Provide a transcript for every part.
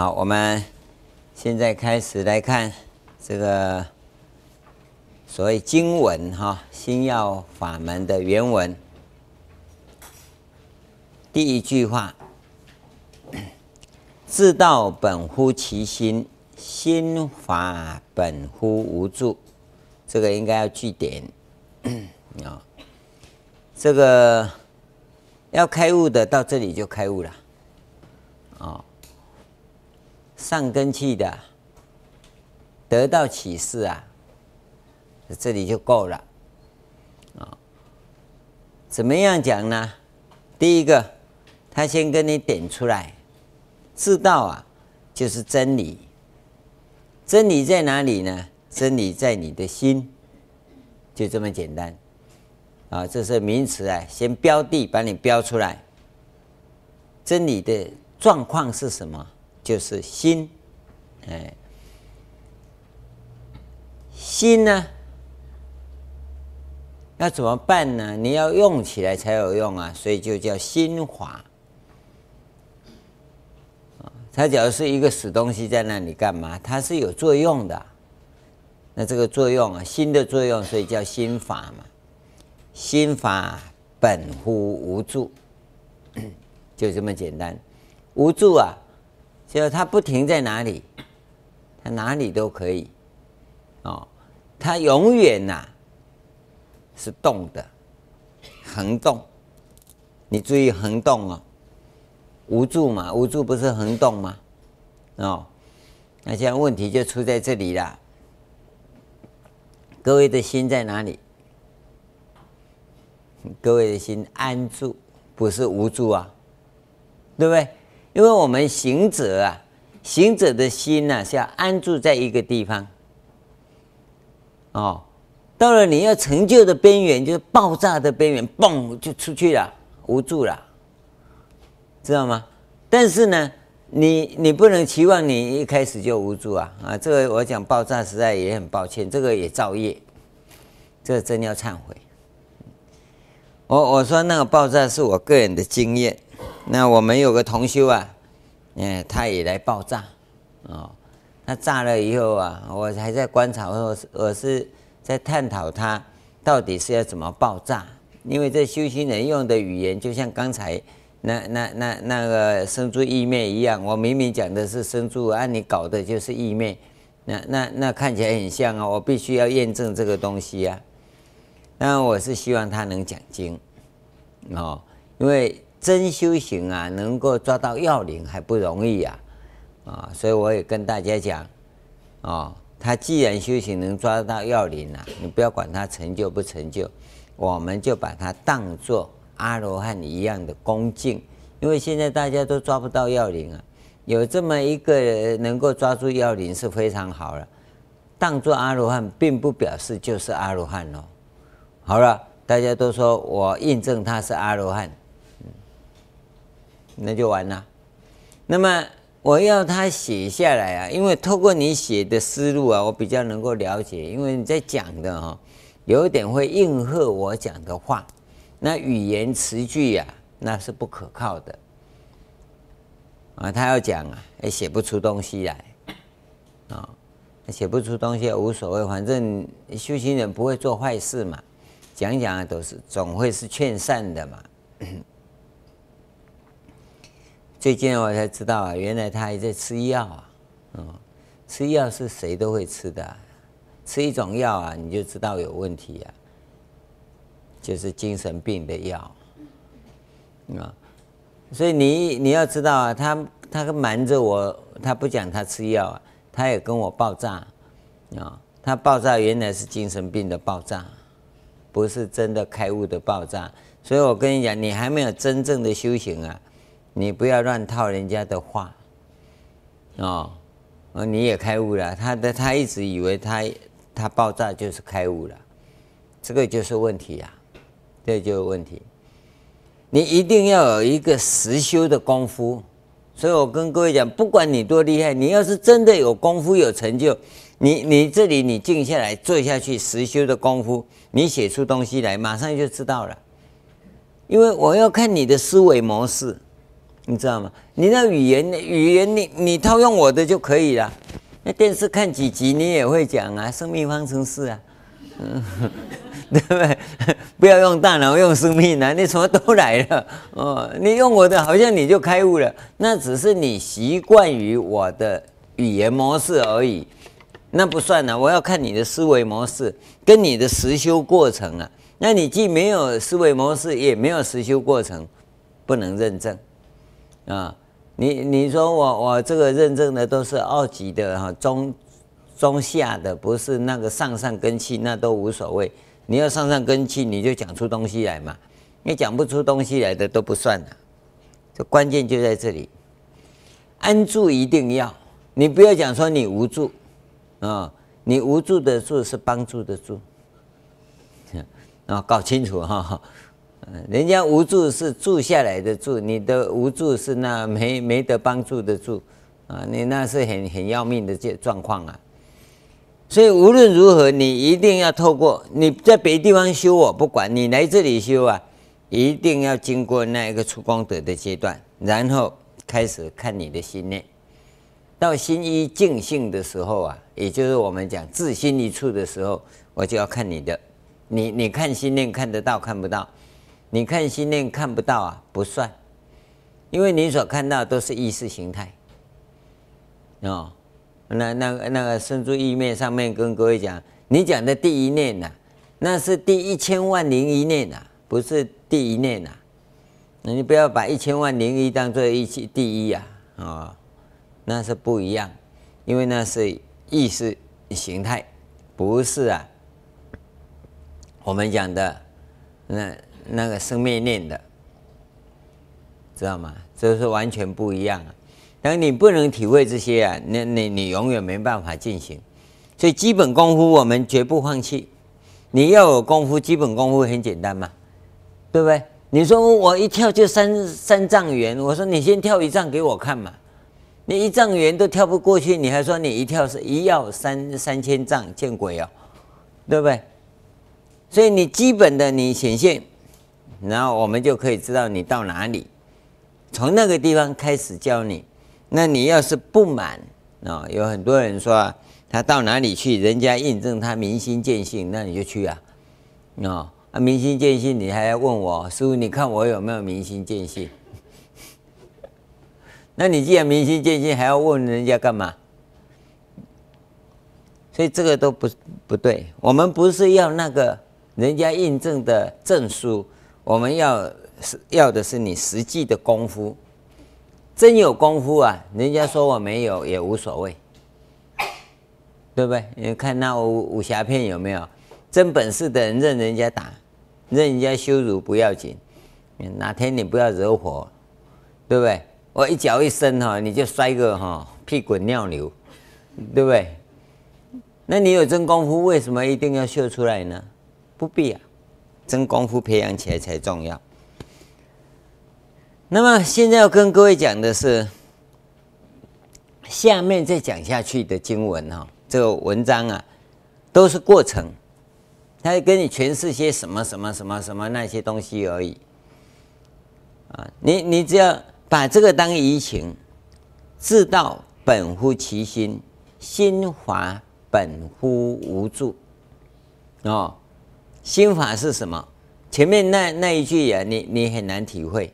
好，我们现在开始来看这个所谓经文哈，心要法门的原文。第一句话：自道本乎其心，心法本乎无助。这个应该要据点啊。这个要开悟的，到这里就开悟了啊。上根器的得到启示啊，这里就够了啊。怎么样讲呢？第一个，他先跟你点出来，知道啊，就是真理。真理在哪里呢？真理在你的心，就这么简单啊。这是名词啊，先标的把你标出来。真理的状况是什么？就是心，哎，心呢，要怎么办呢？你要用起来才有用啊，所以就叫心法。它假如是一个死东西在那里干嘛？它是有作用的。那这个作用啊，心的作用，所以叫心法嘛。心法本乎无助，就这么简单。无助啊。就它不停在哪里，它哪里都可以，哦，它永远呐、是动的，横动。你注意横动哦，无助嘛，无助不是横动吗？哦，那现在问题就出在这里了。各位的心在哪里？各位的心安住，不是无助啊，对不对？因为我们行者啊，行者的心呢、是要安住在一个地方，哦，到了你要成就的边缘，就是爆炸的边缘，嘣就出去了，无助了，知道吗？但是呢，你你不能期望你一开始就无助啊啊！这个我讲爆炸实在也很抱歉，这个也造业，这个真要忏悔。我我说那个爆炸是我个人的经验。那我们有个同修啊，嗯，他也来爆炸，哦，他炸了以后啊，我还在观察，我我是在探讨他到底是要怎么爆炸，因为这修行人用的语言就像刚才那那那那个生住意灭一样，我明明讲的是生住，按、啊、你搞的就是意灭，那那那看起来很像啊，我必须要验证这个东西啊。那我是希望他能讲经，哦，因为。真修行啊，能够抓到要领还不容易呀，啊，所以我也跟大家讲，哦，他既然修行能抓到要领啊，你不要管他成就不成就，我们就把他当作阿罗汉一样的恭敬，因为现在大家都抓不到要领啊，有这么一个能够抓住要领是非常好了，当作阿罗汉并不表示就是阿罗汉哦。好了，大家都说我印证他是阿罗汉。那就完了。那么我要他写下来啊，因为透过你写的思路啊，我比较能够了解。因为你在讲的哈，有一点会应和我讲的话，那语言词句呀，那是不可靠的啊。他要讲啊，也写不出东西来啊，写不出东西也无所谓，反正修行人不会做坏事嘛，讲讲啊都是总会是劝善的嘛。最近我才知道啊，原来他还在吃药啊，嗯，吃药是谁都会吃的，吃一种药啊，你就知道有问题啊，就是精神病的药，啊，所以你你要知道啊，他他瞒着我，他不讲他吃药啊，他也跟我爆炸，啊，他爆炸原来是精神病的爆炸，不是真的开悟的爆炸，所以我跟你讲，你还没有真正的修行啊。你不要乱套人家的话，哦，你也开悟了。他的他一直以为他他爆炸就是开悟了，这个就是问题呀，这就是问题。你一定要有一个实修的功夫。所以我跟各位讲，不管你多厉害，你要是真的有功夫有成就，你你这里你静下来坐下去实修的功夫，你写出东西来，马上就知道了。因为我要看你的思维模式。你知道吗？你那语言语言你你套用我的就可以了。那电视看几集你也会讲啊，生命方程式啊，嗯，对不对？不要用大脑，用生命啊，你什么都来了哦。你用我的，好像你就开悟了。那只是你习惯于我的语言模式而已，那不算啊。我要看你的思维模式跟你的实修过程啊。那你既没有思维模式，也没有实修过程，不能认证啊。你你说我我这个认证的都是二级的哈，中中下的，不是那个上上根器，那都无所谓。你要上上根器，你就讲出东西来嘛。你讲不出东西来的都不算了。这关键就在这里，安住一定要。你不要讲说你无助啊，你无助的助是帮助的助 啊，搞清楚哈。人家无助是住下来的住，你的无助是那没没得帮助的住，啊，你那是很很要命的这状况啊。所以无论如何，你一定要透过你在别地方修，我不管你来这里修啊，一定要经过那一个出功德的阶段，然后开始看你的心念。到心一净性的时候啊，也就是我们讲自心一处的时候，我就要看你的，你你看心念看得到看不到？你看心念看不到啊，不算，因为你所看到都是意识形态，哦，那那那个生住意灭上面跟各位讲，你讲的第一念呐、啊，那是第一千万零一念呐、啊，不是第一念呐、啊，那你不要把一千万零一当做一期第一呀，啊、哦，那是不一样，因为那是意识形态，不是啊，我们讲的那。那个生灭念的，知道吗？这是完全不一样啊！当你不能体会这些啊，那你你永远没办法进行。所以基本功夫我们绝不放弃。你要有功夫，基本功夫很简单嘛，对不对？你说我一跳就三三丈远，我说你先跳一丈给我看嘛。你一丈远都跳不过去，你还说你一跳是一要三三千丈，见鬼啊、哦！对不对？所以你基本的你显现。然后我们就可以知道你到哪里，从那个地方开始教你。那你要是不满啊，有很多人说他到哪里去，人家印证他明心见性，那你就去啊。啊，明心见性，你还要问我师傅，你看我有没有明心见性？那你既然明心见性，还要问人家干嘛？所以这个都不不对。我们不是要那个人家印证的证书。我们要是要的是你实际的功夫，真有功夫啊！人家说我没有也无所谓，对不对？你看那武武侠片有没有？真本事的人任人家打，任人家羞辱不要紧，哪天你不要惹火，对不对？我一脚一伸哈，你就摔个哈屁滚尿流，对不对？那你有真功夫，为什么一定要秀出来呢？不必啊。真功夫培养起来才重要。那么现在要跟各位讲的是，下面再讲下去的经文哈，这个文章啊，都是过程，他跟你诠释些什么什么什么什么那些东西而已。啊，你你只要把这个当移情，自道本乎其心，心法本乎无助，哦。心法是什么？前面那那一句呀、你你很难体会。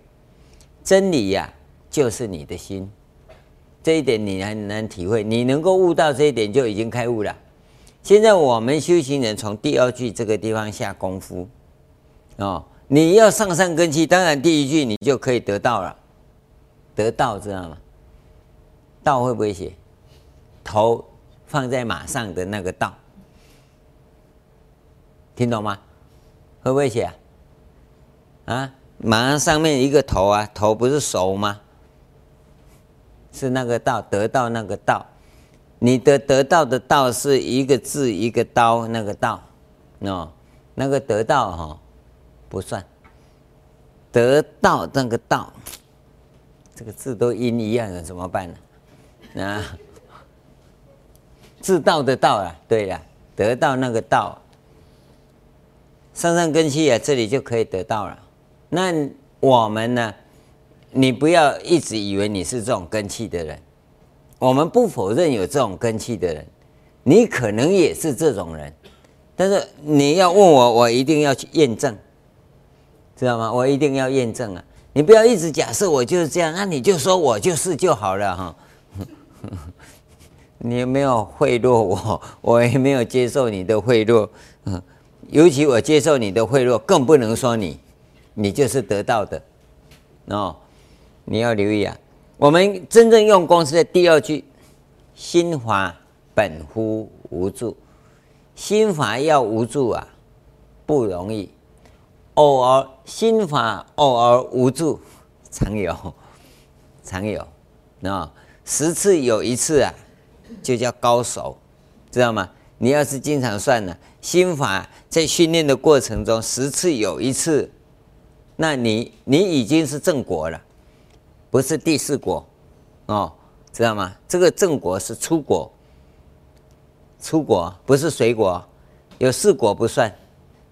真理呀、就是你的心，这一点你很难体会。你能够悟到这一点，就已经开悟了。现在我们修行人从第二句这个地方下功夫，哦，你要上上根器，当然第一句你就可以得到了，得道知道吗？道会不会写？头放在马上的那个道。听懂吗？会不会写啊？啊，马上上面一个头啊，头不是手吗？是那个道，得到那个道。你的得到的道是一个字一个刀，那个道，哦，那个得到哈、哦、不算。得到那个道，这个字都音一样的，怎么办呢？啊，自道的道啊，对呀，得到那个道。上上根器啊，这里就可以得到了。那我们呢？你不要一直以为你是这种根器的人。我们不否认有这种根器的人，你可能也是这种人，但是你要问我，我一定要去验证，知道吗？我一定要验证啊！你不要一直假设我就是这样，那你就说我就是就好了哈。你没有贿赂我，我也没有接受你的贿赂，尤其我接受你的贿赂，更不能说你，你就是得到的，哦，你要留意啊。我们真正用功是在第二句，心法本乎无助，心法要无助啊，不容易。偶尔心法偶尔无助，常有，常有，啊，十次有一次啊。就叫高手，知道吗？你要是经常算了，心法在训练的过程中十次有一次，那你你已经是正果了，不是第四果哦，知道吗？这个正果是出果，出果不是水果，有四果不算，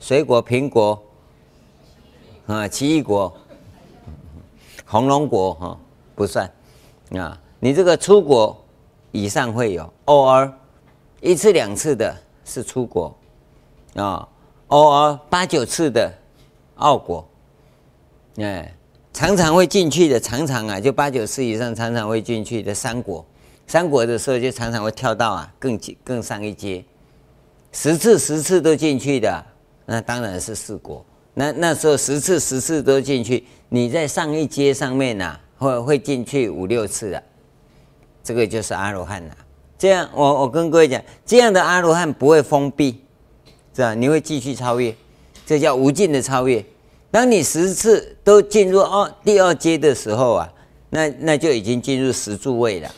水果、苹果啊、奇异果、红龙果哈不算啊，你这个出果。以上会有偶尔一次两次的是出果啊，偶尔八九次的二果，哎，常常会进去的，常常啊，就八九次以上常常会进去的三果，三果的时候就常常会跳到啊更更上一阶，十次十次都进去的，那当然是四果。那那时候十次十次都进去，你在上一阶上面呐，会会进去五六次的。这个就是阿罗汉了。这样，我我跟各位讲，这样的阿罗汉不会封闭，是啊？你会继续超越，这叫无尽的超越。当你十次都进入哦第二阶的时候啊，那那就已经进入十住位了。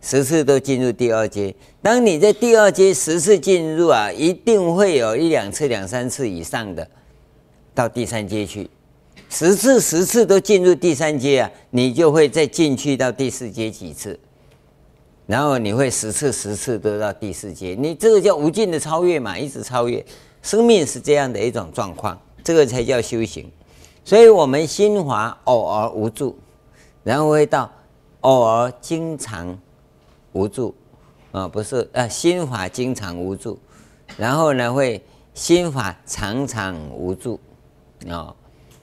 十次都进入第二阶，当你在第二阶十次进入啊，一定会有一两次、两三次以上的到第三阶去。十次十次都进入第三阶啊，你就会再进去到第四阶几次，然后你会十次十次都到第四阶，你这个叫无尽的超越嘛，一直超越。生命是这样的一种状况，这个才叫修行。所以，我们心法偶尔无助，然后会到偶尔经常无助啊，不是啊，心法经常无助，然后呢会心法常常无助啊。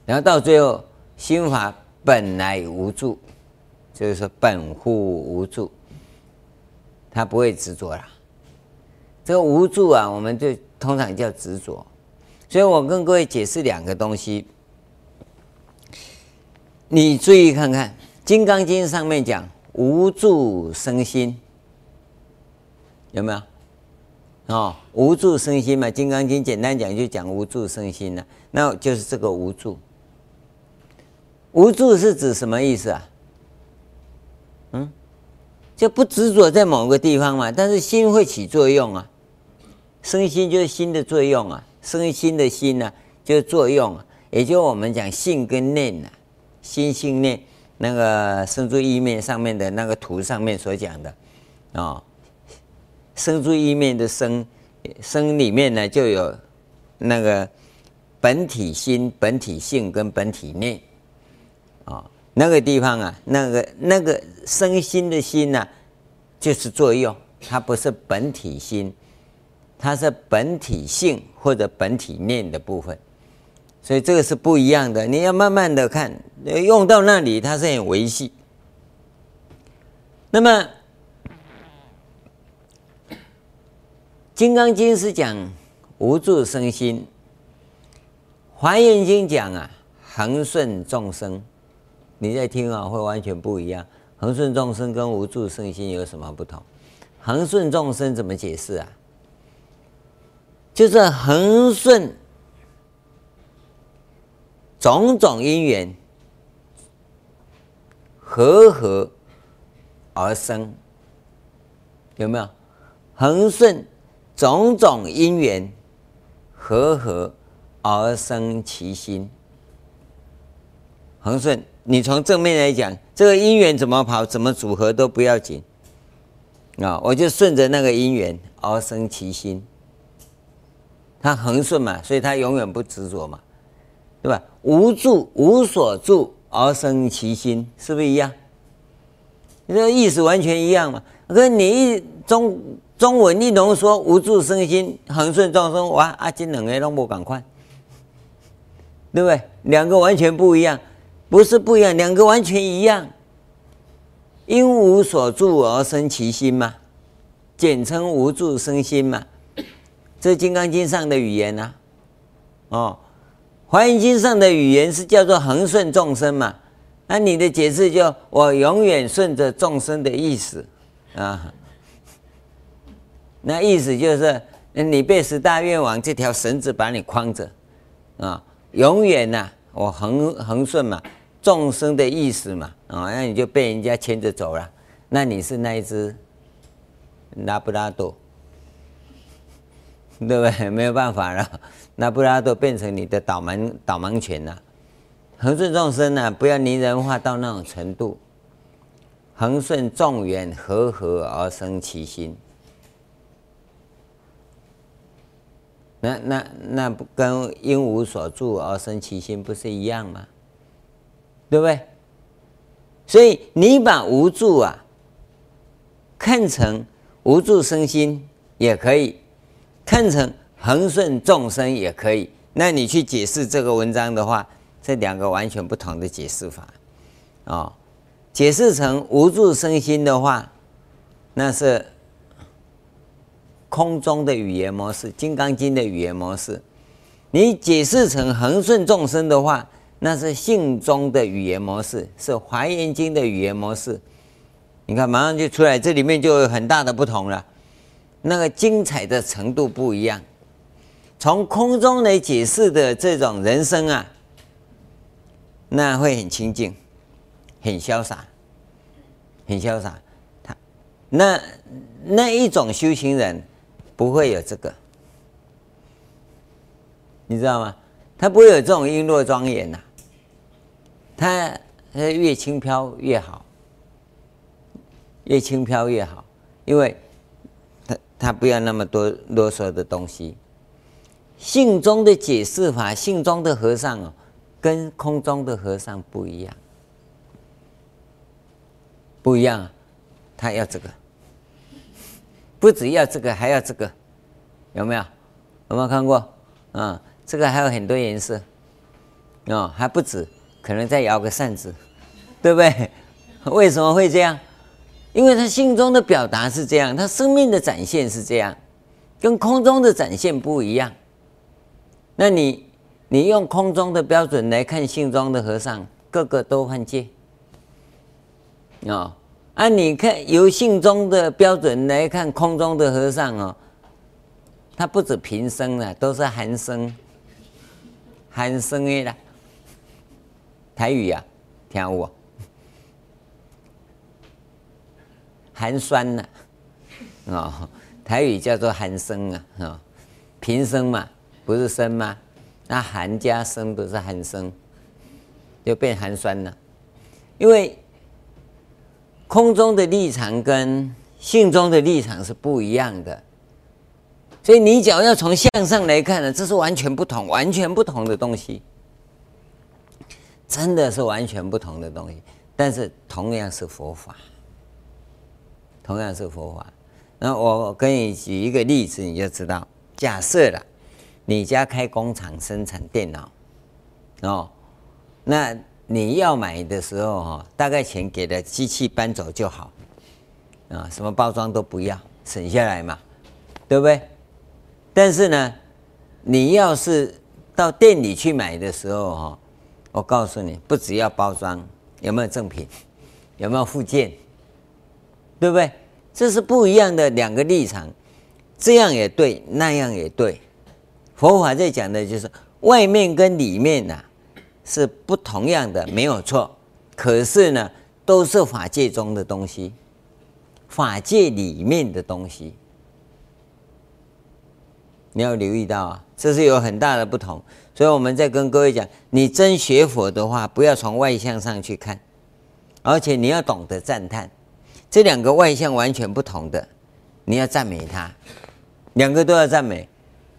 然后到最后，心法本来无助，就是说本乎无助，他不会执着了。这个无助啊，我们就通常叫执着。所以我跟各位解释两个东西，你注意看看，《金刚经》上面讲无助生心，有没有？哦，无助生心嘛，《金刚经》简单讲就讲无助生心了，那就是这个无助。无助是指什么意思啊？嗯，就不执着在某个地方嘛，但是心会起作用啊。生心就是心的作用啊，生心的心呢、就作用啊，也就我们讲性跟念呐、啊，心性念那个生住意面上面的那个图上面所讲的啊、哦，生住意面的生生里面呢就有那个本体心、本体性跟本体念。啊、哦，那个地方啊，那个那个生心的心呢、啊，就是作用，它不是本体心，它是本体性或者本体念的部分，所以这个是不一样的。你要慢慢的看，用到那里它是很维系。那么，《金刚经》是讲无住生心，《华严经》讲啊，恒顺众生。你在听啊，会完全不一样。恒顺众生跟无住生心有什么不同？恒顺众生怎么解释啊？就是恒顺种种因缘和合而生，有没有？恒顺种种因缘和合而生其心，恒顺。你从正面来讲，这个因缘怎么跑，怎么组合都不要紧啊！我就顺着那个因缘而生其心，它恒顺嘛，所以它永远不执着嘛，对吧？无住无所住而生其心，是不是一样？你这意思完全一样嘛？可你一中中文一浓缩，无住生心，恒顺众生，哇，啊，这两个拢无同款，对不对？两个完全不一样，不是不一样，两个完全一样。因无所住而生其心嘛，简称无住生心嘛。这《金刚经》上的语言呐、哦，《华严经》上的语言是叫做恒顺众生嘛。那你的解释就我永远顺着众生的意思啊，那意思就是你被十大愿王这条绳子把你框着啊，永远呐、我恒恒顺嘛，众生的意思嘛啊，那你就被人家牵着走了，那你是那一只拉布拉多，对不对？没有办法了，拉布拉多变成你的导盲导盲犬了。恒顺众生呢、不要拟人化到那种程度。恒顺众缘和合而生其心，那那那不跟因无所住而生其心不是一样吗？对不对？所以你把无住啊看成无住生心也可以，看成恒顺众生也可以。那你去解释这个文章的话。这两个完全不同的解释法，哦，解释成无住生心的话，那是空中的语言模式，《金刚经》的语言模式；你解释成恒顺众生的话，那是性中的语言模式，是《华严经》的语言模式。你看，马上就出来，这里面就有很大的不同了，那个精彩的程度不一样。从空中来解释的这种人生啊。那会很清净，很潇洒，很潇洒。他那那一种修行人不会有这个，你知道吗？他不会有这种璎珞庄严呐。他他越轻飘越好，越轻飘越好，因为他他不要那么多啰嗦的东西。信中的解释法，信中的和尚哦。跟空中的和尚不一样，不一样啊！他要这个，不只要这个，还要这个，有没有？有没有看过？啊、嗯，这个还有很多颜色，哦，还不止，可能再摇个扇子，对不对？为什么会这样？因为他心中的表达是这样，他生命的展现是这样，跟空中的展现不一样。那你？你用空中的标准来看性中的和尚，个个都犯戒哦。啊，你看由性中的标准来看空中的和尚哦，他不止平生了，都是寒生，寒生的啦。台语呀、啊，听我，寒酸呐，哦，台语叫做寒生啊，哦，平生嘛，不是生吗？那寒加生不是寒生，就变寒酸了。因为空中的立场跟性中的立场是不一样的，所以你只要要从向上来看呢，这是完全不同、完全不同的东西，真的是完全不同的东西。但是同样是佛法，同样是佛法。那我跟你举一个例子，你就知道。假设了。你家开工厂生产电脑，哦，那你要买的时候哈，大概钱给了机器搬走就好，啊，什么包装都不要，省下来嘛，对不对？但是呢，你要是到店里去买的时候哈，我告诉你，不只要包装，有没有赠品，有没有附件，对不对？这是不一样的两个立场，这样也对，那样也对。佛法在讲的就是外面跟里面呐、是不同样的，没有错。可是呢，都是法界中的东西，法界里面的东西，你要留意到啊，这是有很大的不同。所以我们在跟各位讲，你真学佛的话，不要从外相上去看，而且你要懂得赞叹，这两个外相完全不同的，你要赞美他，两个都要赞美。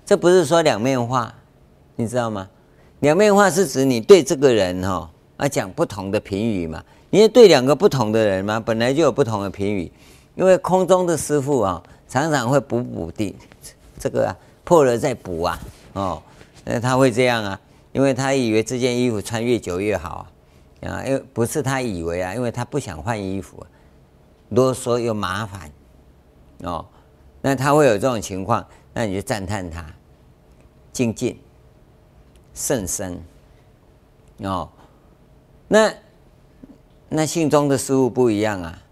这不是说两面话，你知道吗？两面化是指你对这个人哈啊，讲不同的评语嘛。因为对两个不同的人嘛，本来就有不同的评语。因为空中的师傅啊，常常会补补的，这个啊破了再补啊，哦，那他会这样啊，因为他以为这件衣服穿越久越好啊，啊，因为不是他以为啊，因为他不想换衣服，啰嗦又麻烦，哦，那他会有这种情况，那你就赞叹他，精进，甚深，哦，那。那信中的师傅不一样啊，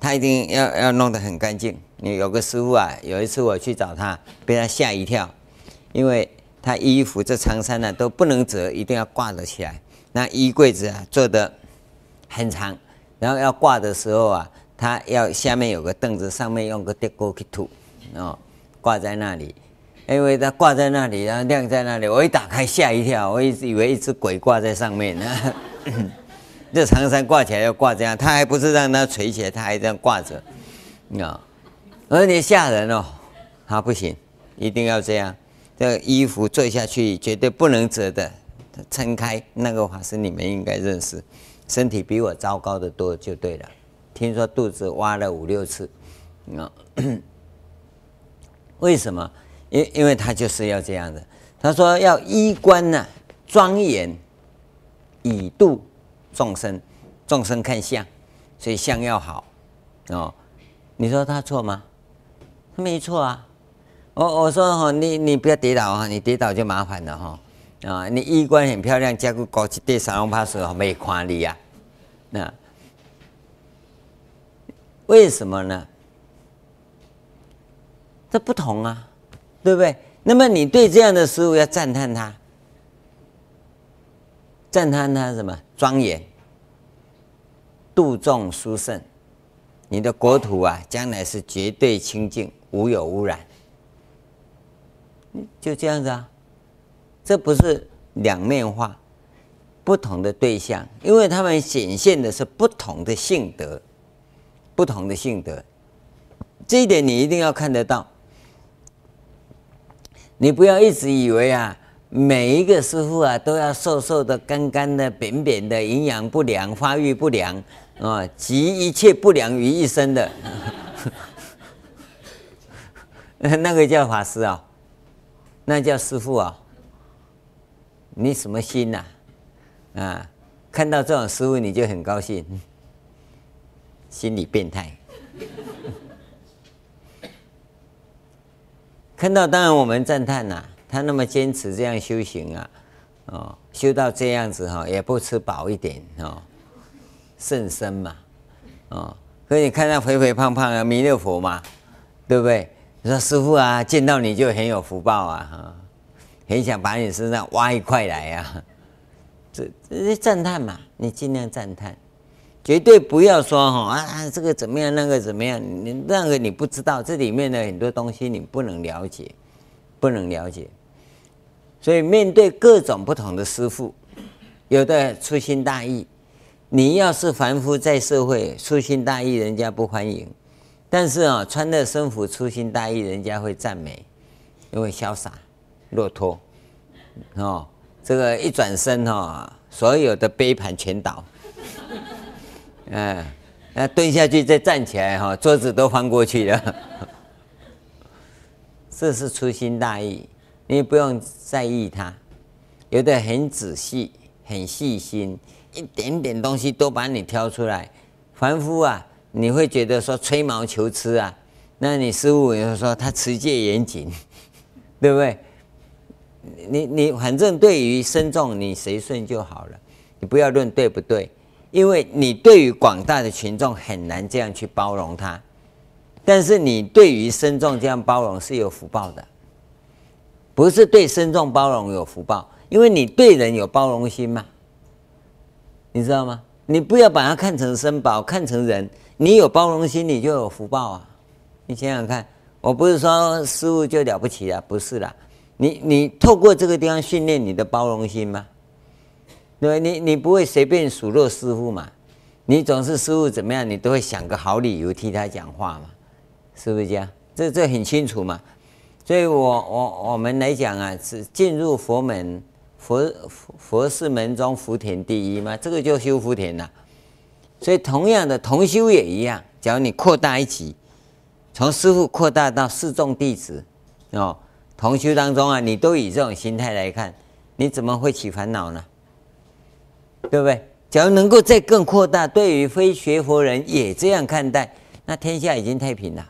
他一定要要弄得很干净。你有个师傅啊，有一次我去找他，被他吓一跳，因为他衣服这长衫呢、都不能折，一定要挂得起来。那衣柜子啊做得很长，然后要挂的时候啊，他要下面有个凳子，上面用个铁锅去土，哦，挂在那里。因为他挂在那里，然后晾在那里，我一打开吓一跳，我一直以为一只鬼挂在上面呢。这长衫挂起来要挂这样，他还不是让它垂起来，他还这样挂着，啊，而且吓人哦，他不行，一定要这样，这个衣服坠下去绝对不能折的，撑开那个法师你们应该认识，身体比我糟糕的多就对了，听说肚子挖了五六次，啊，为什么？因因为他就是要这样的，他说要衣冠呢庄严，以度。众生，众生看相，所以相要好哦。你说他错吗？他没错啊。我我说哈，你你不要跌倒啊，你跌倒就麻烦了哈啊。你衣冠很漂亮，加个高级的沙龙帕时候没看你呀。那为什么呢？这不同啊，对不对？那么你对这样的师父要赞叹他。赞叹他什么庄严、度众殊胜，你的国土啊，将来是绝对清净，无有污染。就这样子啊，这不是两面化，不同的对象，因为他们显现的是不同的性德，不同的性德，这一点你一定要看得到。你不要一直以为啊。每一个师傅啊，都要瘦瘦的、干干的、扁扁的，营养不良、发育不良啊，集一切不良于一身的，那个叫法师啊，那叫师傅啊。你什么心呐？啊，看到这种师傅你就很高兴，心理变态。看到当然我们赞叹呐。他那么坚持这样修行啊，哦，修到这样子哈，也不吃饱一点哦，甚深嘛，哦，所以你看他肥肥胖胖的，弥勒佛嘛，对不对？你说师父啊，见到你就很有福报啊，哈，很想把你身上挖一块来啊，这这是赞叹嘛，你尽量赞叹，绝对不要说哈啊啊这个怎么样，那个怎么样，你那个你不知道，这里面的很多东西你不能了解，不能了解。所以面对各种不同的师父，有的粗心大意，你要是凡夫在社会粗心大意，人家不欢迎；但是啊，穿的僧服粗心大意，人家会赞美，因为潇洒、落脱。哦，这个一转身哦，所有的杯盘全倒。嗯，那蹲下去再站起来哈，桌子都翻过去了。这是粗心大意。你不用在意他，有的很仔细、很细心，一点点东西都把你挑出来。凡夫啊，你会觉得说吹毛求疵啊，那你师父也说他持戒严谨，对不对？你你反正对于身重你随顺就好了，你不要论对不对，因为你对于广大的群众很难这样去包容他，但是你对于身众这样包容是有福报的。不是对身众包容有福报，因为你对人有包容心嘛，你知道吗？你不要把它看成身宝，看成人，你有包容心，你就有福报啊！你想想看，我不是说师父就了不起啊，不是啦，你你透过这个地方训练你的包容心吗？对，你你不会随便数落师傅嘛？你总是师傅怎么样，你都会想个好理由替他讲话嘛？是不是这样？这这很清楚嘛？所以我，我我们来讲啊，是进入佛门，佛佛是门中福田第一嘛，这个就修福田了。所以同样的同修也一样，假如你扩大一级，从师傅扩大到四众弟子哦，同修当中啊，你都以这种心态来看，你怎么会起烦恼呢？对不对？假如能够再更扩大，对于非学佛人也这样看待，那天下已经太平了。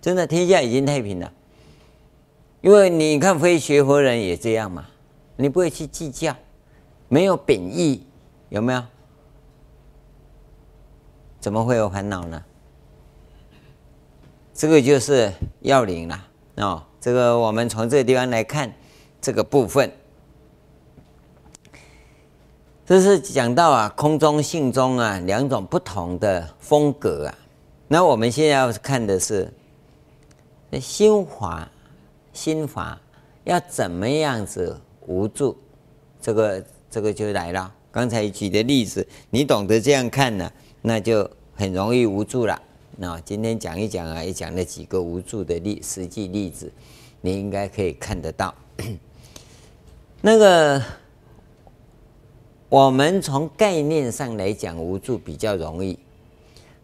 真的，天下已经太平了。因为你看非学佛人也这样嘛，你不会去计较，没有贬义，有没有？怎么会有烦恼呢？这个就是要领了哦。这个我们从这个地方来看这个部分。这是讲到啊，空中性中啊两种不同的风格啊。那我们现在要看的是心法，心法要怎么样子无助？这个这个就来了。刚才举的例子，你懂得这样看呢，那就很容易无助了。那今天讲一讲啊，也讲了几个无助的例实际例子，你应该可以看得到。那个。我们从概念上来讲无助比较容易，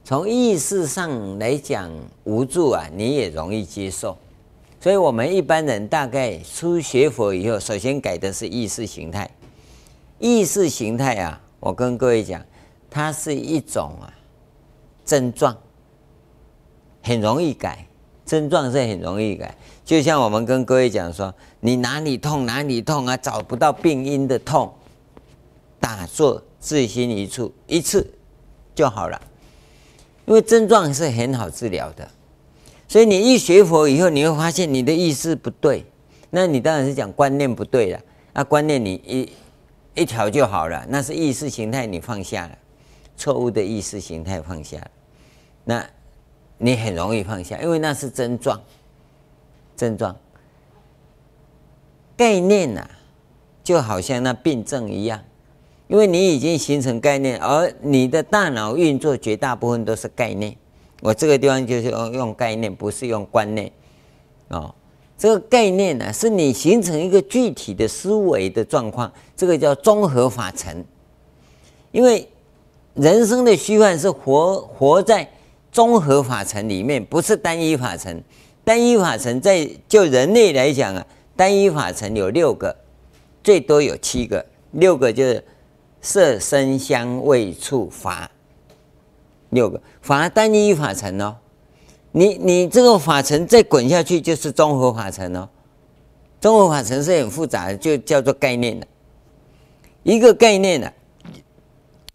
从意识上来讲无助啊，你也容易接受。所以，我们一般人大概初学佛以后，首先改的是意识形态。意识形态啊，我跟各位讲，它是一种啊症状，很容易改。症状是很容易改，就像我们跟各位讲说，你哪里痛哪里痛啊，找不到病因的痛。打坐自心一处，一次就好了，因为症状是很好治疗的。所以你一学佛以后，你会发现你的意识不对，那你当然是讲观念不对了。那观念你一一调就好了，那是意识形态你放下了，错误的意识形态放下了，那你很容易放下，因为那是症状，症状。概念呐、就好像那病症一样。因为你已经形成概念，而你的大脑运作绝大部分都是概念。我这个地方就是用用概念，不是用观念。哦，这个概念呢，是你形成一个具体的思维的状况，这个叫综合法层。因为人生的虚幻是活活在综合法层里面，不是单一法层。单一法层在就人类来讲啊，单一法层有六个，最多有七个，六个就是。色声香味触法，六个。法单一法尘哦，你你这个法尘再滚下去就是综合法尘哦，综合法尘是很复杂的，就叫做概念的。一个概念呢，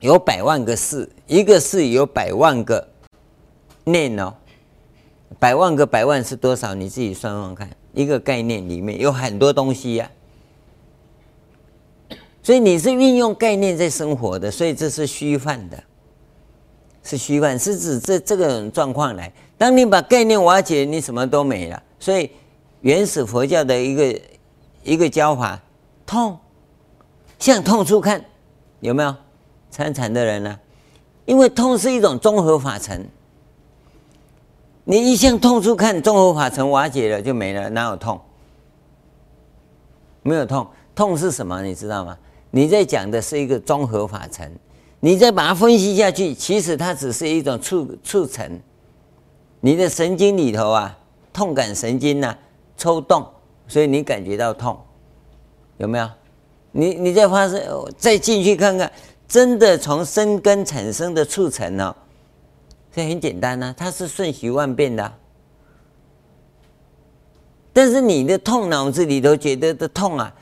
有百万个识，一个识有百万个念哦，百万个百万是多少？你自己算算看，一个概念里面有很多东西呀、所以你是运用概念在生活的，所以这是虚幻的，是虚幻，是指这这个状况来。当你把概念瓦解，你什么都没了。所以原始佛教的一个一个教法，痛，向痛处看，有没有参禅的人呢、因为痛是一种综合法尘，你一向痛处看，综合法尘瓦解了就没了，哪有痛？没有痛，痛是什么？你知道吗？你在讲的是一个综合法尘，你再把它分析下去，其实它只是一种促促尘。你的神经里头啊，痛感神经呐、啊、抽动，所以你感觉到痛，有没有？你你再发生，再进去看看，真的从生根产生的促尘呢？这很简单呐、啊，它是瞬息万变的、但是你的痛脑子里头觉得的痛啊。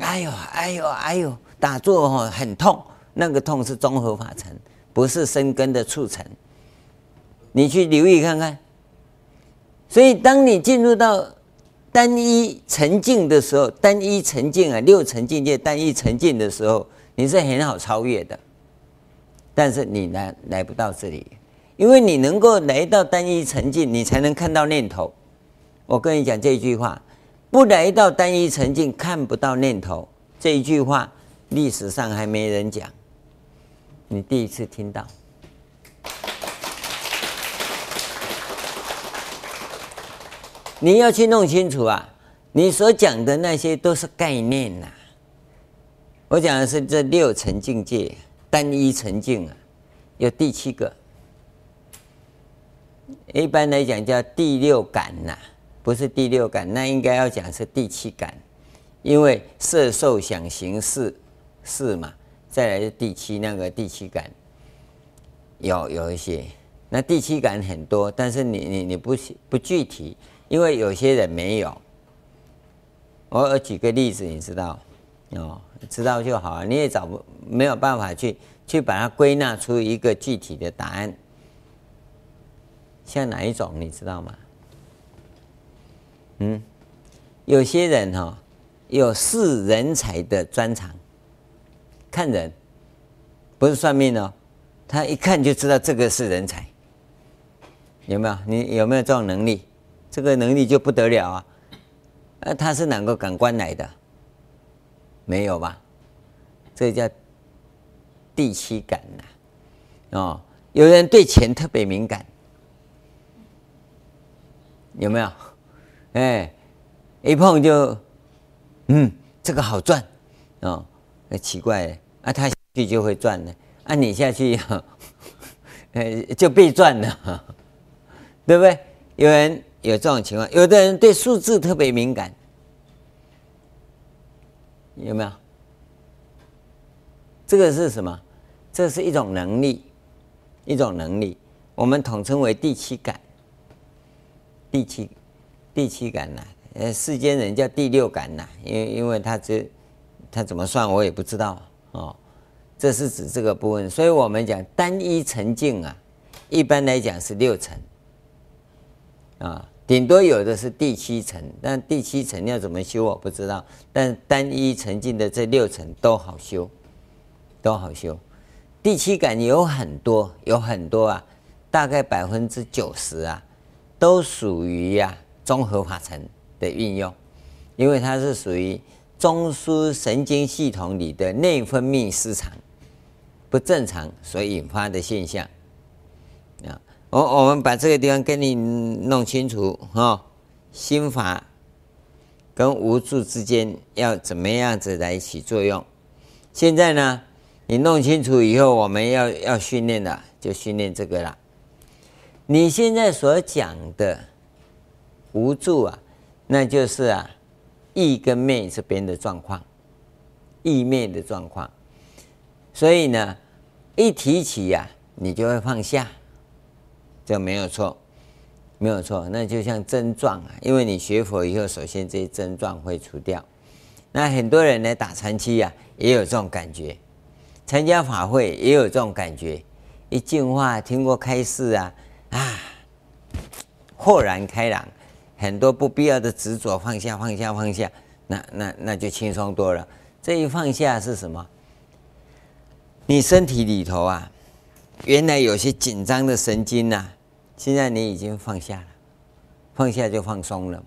哎呦，哎呦，哎呦，打坐哦很痛，那个痛是综合法尘，不是生根的触尘。你去留意看看。所以，当你进入到单一沉静的时候，单一沉静啊，六层境界单一沉静的时候，你是很好超越的。但是你来来不到这里，因为你能够来到单一沉静，你才能看到念头。我跟你讲这句话。不来到单一沉静，看不到念头。这一句话，历史上还没人讲，你第一次听到。你要去弄清楚啊！你所讲的那些都是概念呐、啊，我讲的是这六层境界，单一层境啊，有第七个。一般来讲叫第六感呐、啊，不是第六感，那应该要讲是第七感，因为色受想行识识嘛，再来是第七那个第七感，有有一些，那第七感很多，但是你你你不不具体，因为有些人没有。我我举个例子，你知道，哦，知道就好了，你也找不没有办法去去把它归纳出一个具体的答案。像哪一种你知道吗？嗯，有些人哈、哦、有识人才的专长，看人不是算命哦，他一看就知道这个是人才，有没有？你有没有这种能力？这个能力就不得了啊！啊，他是哪个感官来的？没有吧？这叫第七感呐、啊。哦，有人对钱特别敏感。有没有？哎，一碰就，嗯，这个好赚，哦，那奇怪了，啊，他下去就会赚了，啊，你下去，呵呵就被赚了，对不对？有人有这种情况，有的人对数字特别敏感，有没有？这个是什么？这是一种能力，一种能力，我们统称为第七感。第七，第七感呐，呃，世间人叫第六感呐，因为因为他这，他怎么算我也不知道哦。这是指这个部分，所以我们讲单一沉静啊，一般来讲是六层啊，顶多有的是第七层，但第七层要怎么修我不知道。但单一沉静的这六层都好修，都好修。第七感有很多，有很多啊，大概百分之九十啊。都属于呀综合法层的运用，因为它是属于中枢神经系统里的内分泌失常不正常所引发的现象啊。我我们把这个地方跟你弄清楚哈，心法跟无助之间要怎么样子来起作用。现在呢，你弄清楚以后，我们要要训练的就训练这个了。你现在所讲的无助啊，那就是啊，意跟昧这边的状况，意昧的状况。所以呢，一提起呀、啊，你就会放下，这没有错，没有错。那就像症状啊，因为你学佛以后，首先这些症状会除掉。那很多人呢打禅期呀，也有这种感觉；参加法会也有这种感觉。一进化，听过开示啊。啊，豁然开朗，很多不必要的执着放下，放下，放下，那那那就轻松多了。这一放下是什么？你身体里头啊，原来有些紧张的神经呐、啊，现在你已经放下了，放下就放松了嘛，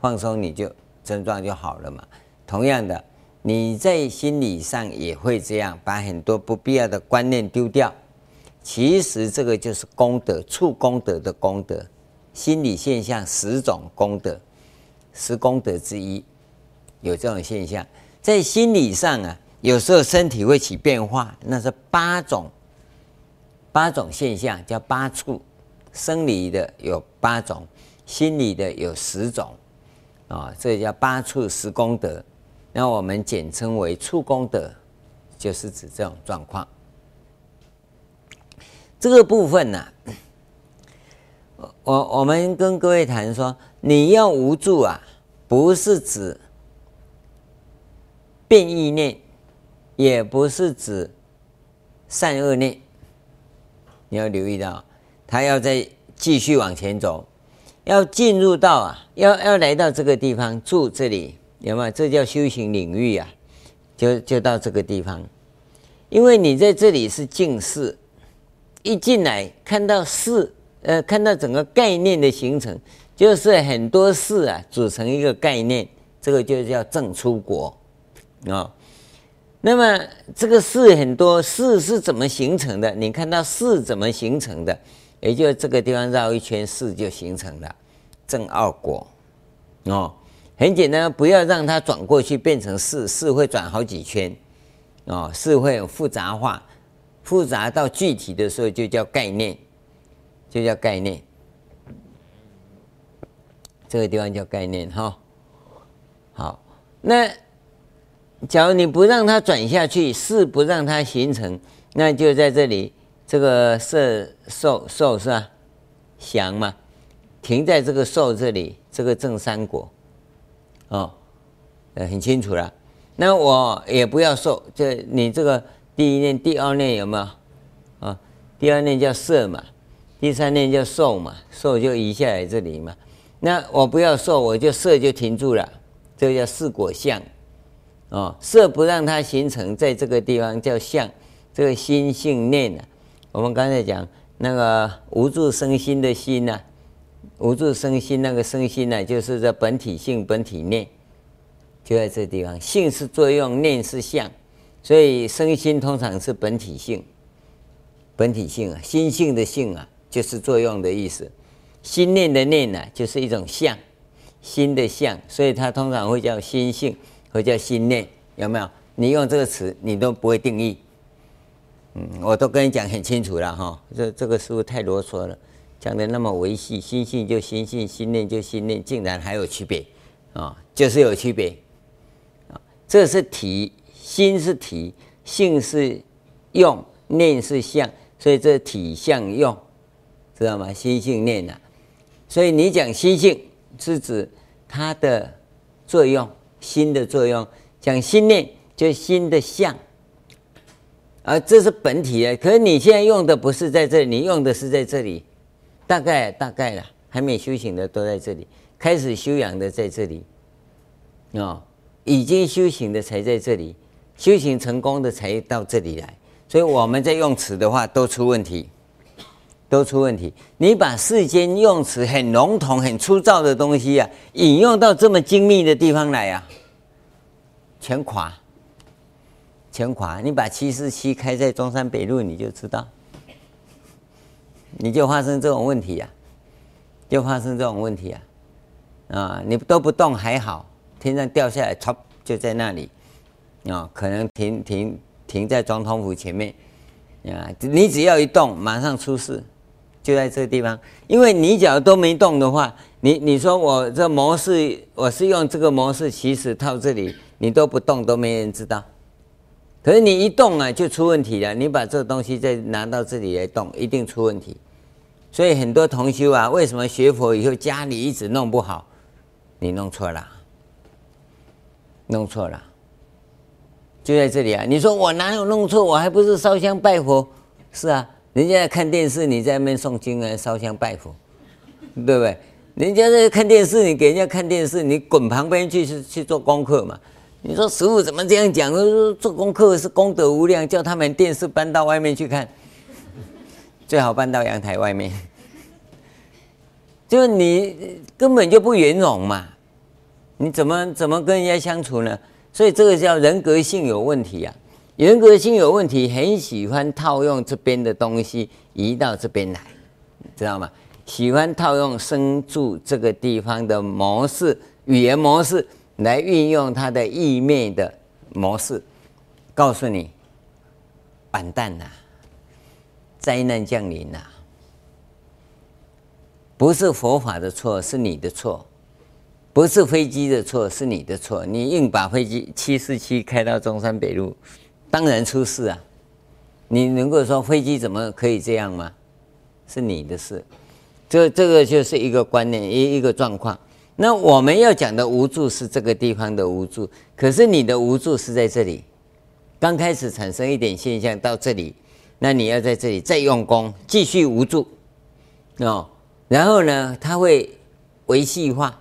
放松你就症状就好了嘛。同样的，你在心理上也会这样，把很多不必要的观念丢掉。其实这个就是功德，处功德的功德，心理现象十种功德，十功德之一，有这种现象。在心理上啊，有时候身体会起变化，那是八种，八种现象叫八处，生理的有八种，心理的有十种，啊，这叫八处十功德。那我们简称为处功德，就是指这种状况。这个部分呢、我我们跟各位谈说，你要无助啊，不是指变异念，也不是指善恶念，你要留意到，他要再继续往前走，要进入到啊，要要来到这个地方住这里，有没有？这叫修行领域啊，就就到这个地方，因为你在这里是净视。一进来看到事，呃，看到整个概念的形成，就是很多事啊组成一个概念，这个就叫正出国啊、哦。那么这个事很多事是怎么形成的？你看到事怎么形成的？也就这个地方绕一圈，事就形成了正二果哦。很简单，不要让它转过去变成事，事会转好几圈哦，事会复杂化，复杂到具体的时候就叫概念，就叫概念。这个地方叫概念哈、好，那假如你不让它转下去，是不让它形成，那就在这里，这个色受受是吧？想嘛，停在这个受这里，这个正三果，哦，呃很清楚了。那我也不要受，这你这个第一念、第二念有没有？啊、第二念叫色嘛，第三念叫受嘛，受就移下来这里嘛。那我不要受，我就色就停住了，这个叫四果相，哦，色不让它形成，在这个地方叫相，这个心性念啊。我们刚才讲那个无助生心的心呐、啊，无助生心那个生心呢、啊，就是这本体性、本体念。就在这地方，性是作用，念是相，所以生心通常是本体性，本体性啊，心性的性啊，就是作用的意思。心念的念呢、就是一种相，心的相，所以它通常会叫心性，或叫心念，有没有？你用这个词，你都不会定义。嗯，我都跟你讲很清楚了哈，这这个师父太啰嗦了，讲的那么维系，心性就心性，心念就心念，竟然还有区别啊，就是有区别。这是体，心是体，性是用，念是相，所以这体相用，知道吗？心性念呐、啊，所以你讲心性是指它的作用，心的作用；讲心念就心的相，而这是本体啊。可是你现在用的不是在这里，你用的是在这里，大概大概了，还没修行的都在这里，开始修养的在这里，哦。已经修行的才在这里，修行成功的才到这里来，所以我们在用词的话都出问题，都出问题。你把世间用词很笼统、很粗糙的东西啊，引用到这么精密的地方来啊，全垮，全垮。你把七四七开在中山北路，你就知道，你就发生这种问题呀、啊，就发生这种问题啊，啊，你都不动还好。天上掉下来，嚓，就在那里，啊、可能停停停在总统府前面，啊，你只要一动，马上出事，就在这个地方。因为你脚都没动的话，你你说我这模式，我是用这个模式，其实套这里，你都不动，都没人知道。可是你一动啊，就出问题了。你把这个东西再拿到这里来动，一定出问题。所以很多同修啊，为什么学佛以后家里一直弄不好？你弄错了。弄错了，就在这里啊！你说我哪有弄错？我还不是烧香拜佛？是啊，人家在看电视，你在那边诵经啊，烧香拜佛，对不对？人家在看电视，你给人家看电视，你滚旁边去去去做功课嘛？你说师父怎么这样讲？说做功课是功德无量，叫他们电视搬到外面去看，最好搬到阳台外面，就你根本就不圆融嘛。你怎么怎么跟人家相处呢？所以这个叫人格性有问题啊！人格性有问题，很喜欢套用这边的东西移到这边来，知道吗？喜欢套用生住这个地方的模式、语言模式来运用它的意面的模式，告诉你，完蛋了，灾难降临了，不是佛法的错，是你的错。不是飞机的错，是你的错。你硬把飞机七四七开到中山北路，当然出事啊！你能够说飞机怎么可以这样吗？是你的事。这这个就是一个观念，一一个状况。那我们要讲的无助是这个地方的无助，可是你的无助是在这里，刚开始产生一点现象到这里，那你要在这里再用功，继续无助哦。然后呢，它会维系化。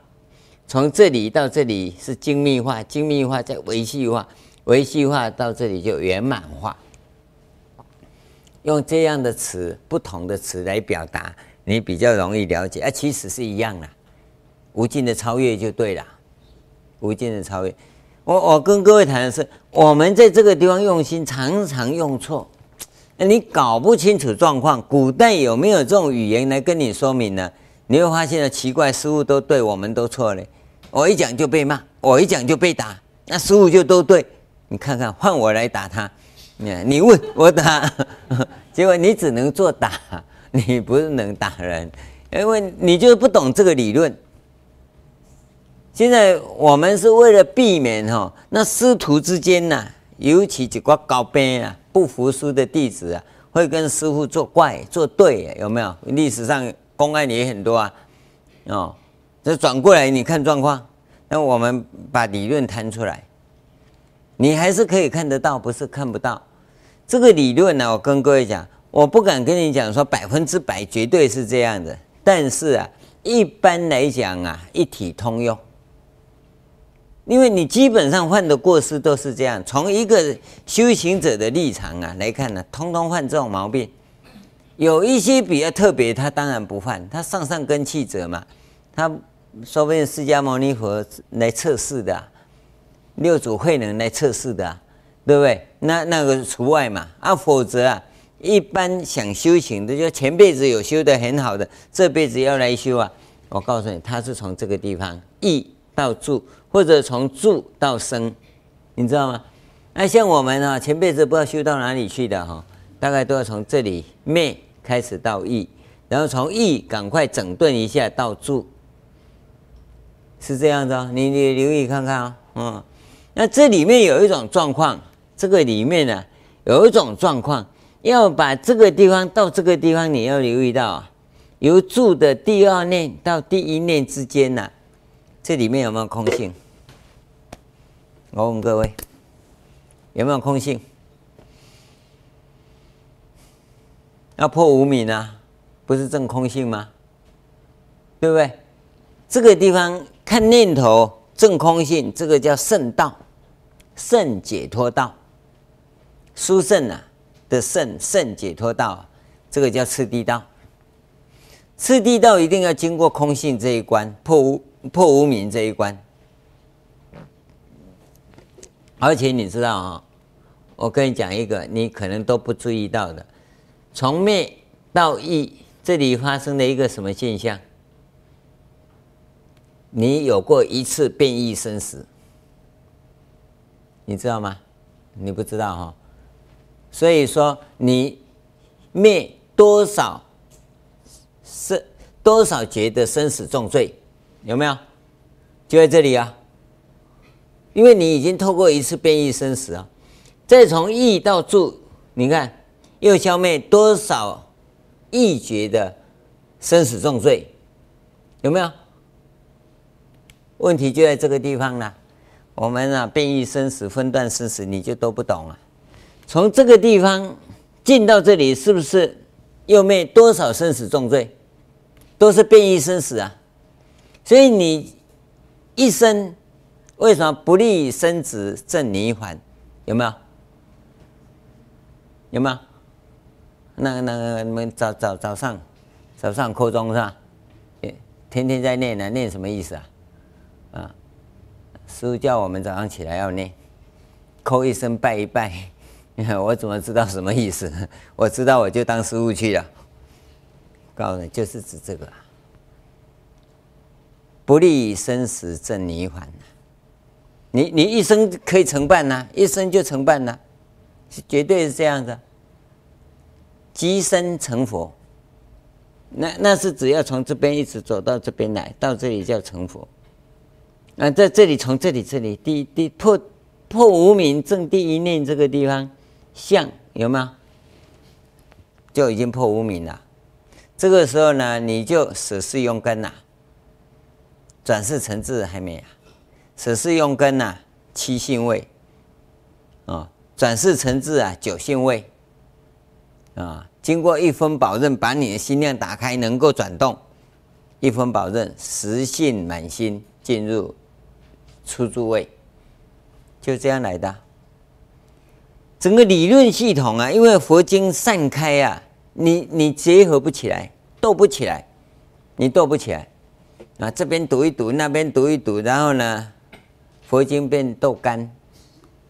从这里到这里是精密化，精密化再维系化，维系化到这里就圆满化。用这样的词，不同的词来表达，你比较容易了解。啊，其实是一样的，无尽的超越就对了。无尽的超越，我我跟各位谈的是，我们在这个地方用心，常常用错。那你搞不清楚状况，古代有没有这种语言来跟你说明呢？你会发现呢，奇怪，师父都对，我们都错了。我一讲就被骂，我一讲就被打，那师父就都对，你看看，换我来打他，你你问我打，结果你只能做打，你不能打人，因为你就不懂这个理论。现在我们是为了避免哈，那师徒之间呐、尤其几个高辈啊，不服输的弟子啊，会跟师傅作怪作对，有没有？历史上公案也很多啊，哦，这转过来你看状况，那我们把理论摊出来，你还是可以看得到，不是看不到。这个理论呢，我跟各位讲，我不敢跟你讲说百分之百绝对是这样的，但是啊，一般来讲啊，一体通用。因为你基本上犯的过失都是这样，从一个修行者的立场啊来看呢，通通犯这种毛病。有一些比较特别，他当然不犯，他上上根器者嘛，他说不定释迦牟尼佛来测试的，六祖慧能来测试的，对不对？那那个除外嘛，啊，否则啊，一般想修行的，就前辈子有修得很好的，这辈子要来修啊，我告诉你，他是从这个地方意到住。或者从住到生，你知道吗？那像我们啊，前辈子不知道修到哪里去的哈，大概都要从这里灭开始到意，然后从意赶快整顿一下到住，是这样的。你你留意看看啊，嗯，那这里面有一种状况，这个里面呢有一种状况，要把这个地方到这个地方，你要留意到啊，由住的第二念到第一念之间呢，这里面有没有空性？我问各位，有没有空性？要破无明啊，不是证空性吗？对不对？这个地方看念头证空性，这个叫圣道，圣解脱道，殊胜啊的圣圣解脱道，这个叫次第道。次第道一定要经过空性这一关，破无破无明这一关。而且你知道啊，我跟你讲一个你可能都不注意到的，从灭到易，这里发生了一个什么现象？你有过一次变异生死，你知道吗？你不知道哈，所以说你灭多少生多少劫的生死重罪，有没有？就在这里啊。因为你已经透过一次变异生死啊，再从易到住，你看又消灭多少易劫的生死重罪，有没有？问题就在这个地方了。我们啊，变异生死、分段生死，你就都不懂了。从这个地方进到这里，是不是又灭多少生死重罪？都是变异生死啊。所以你一生。为什么不利于生死正泥环？有没有？有没有？那个那个你们早早早上早上课中是吧？天天在念呢，念什么意思啊？啊，师傅叫我们早上起来要念，叩一声拜一拜。我怎么知道什么意思？我知道我就当师傅去了。告诉你，就是指这个，不立生死正泥环。你你一生可以成办呐，一生就成办呐，是绝对是这样的。即生成佛，那那是只要从这边一直走到这边来，到这里叫成佛。那，在这里从这里这里第第破破无明正第一念这个地方相有没有？就已经破无明了。这个时候呢，你就舍事用根呐，转世成智还没啊。舍事用根呐、七性位啊，转世成智啊，九性位啊，经过一分保证，把你的心量打开，能够转动，一分保证，实性满心进入初住位，就这样来的。整个理论系统啊，因为佛经散开啊，你你结合不起来，斗不起来，你斗不起来啊，这边读一读，那边读一读，然后呢？佛经变豆干，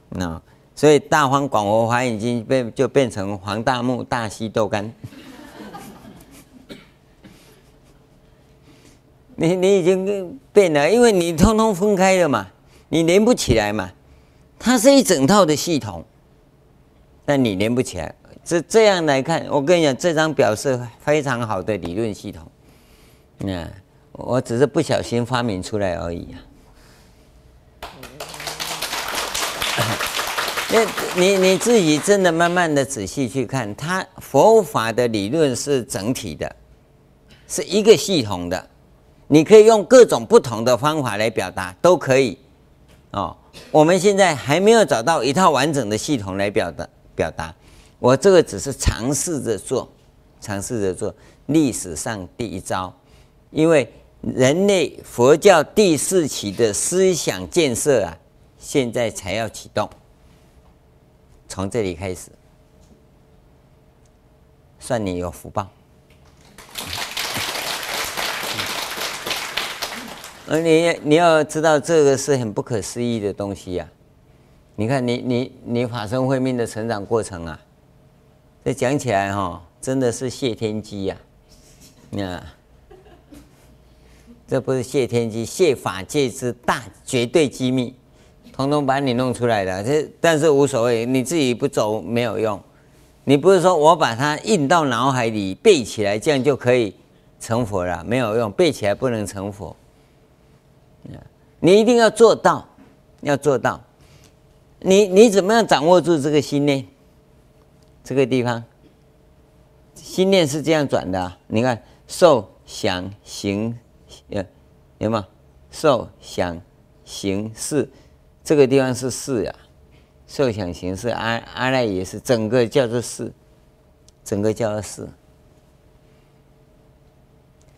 那所以大方广佛华严经变就变成黄大木大西豆干。你你已经变了，因为你通通分开了嘛，你连不起来嘛。它是一整套的系统，但你连不起来。这这样来看，我跟你讲，这张表是非常好的理论系统。那我只是不小心发明出来而已啊。那你你自己真的慢慢的仔细去看，它佛法的理论是整体的，是一个系统的。你可以用各种不同的方法来表达，都可以。哦，我们现在还没有找到一套完整的系统来表达表达。我这个只是尝试着做，尝试着做历史上第一招，因为人类佛教第四期的思想建设啊，现在才要启动，从这里开始，算你有福报。而你你要知道，这个是很不可思议的东西呀、啊！你看你，你你法身慧命的成长过程啊，这讲起来哈、哦，真的是谢天机呀！啊，这不是谢天机，谢法界之大绝对机密，统统把你弄出来的。这但是无所谓，你自己不走没有用。你不是说我把它印到脑海里背起来，这样就可以成佛了？没有用，背起来不能成佛。你一定要做到，要做到。你你怎么样掌握住这个心念？这个地方，心念是这样转的啊。你看，受想行，有有没有？受想行识，这个地方是识呀。受想行识，阿阿赖也是，整个叫做识，整个叫做识。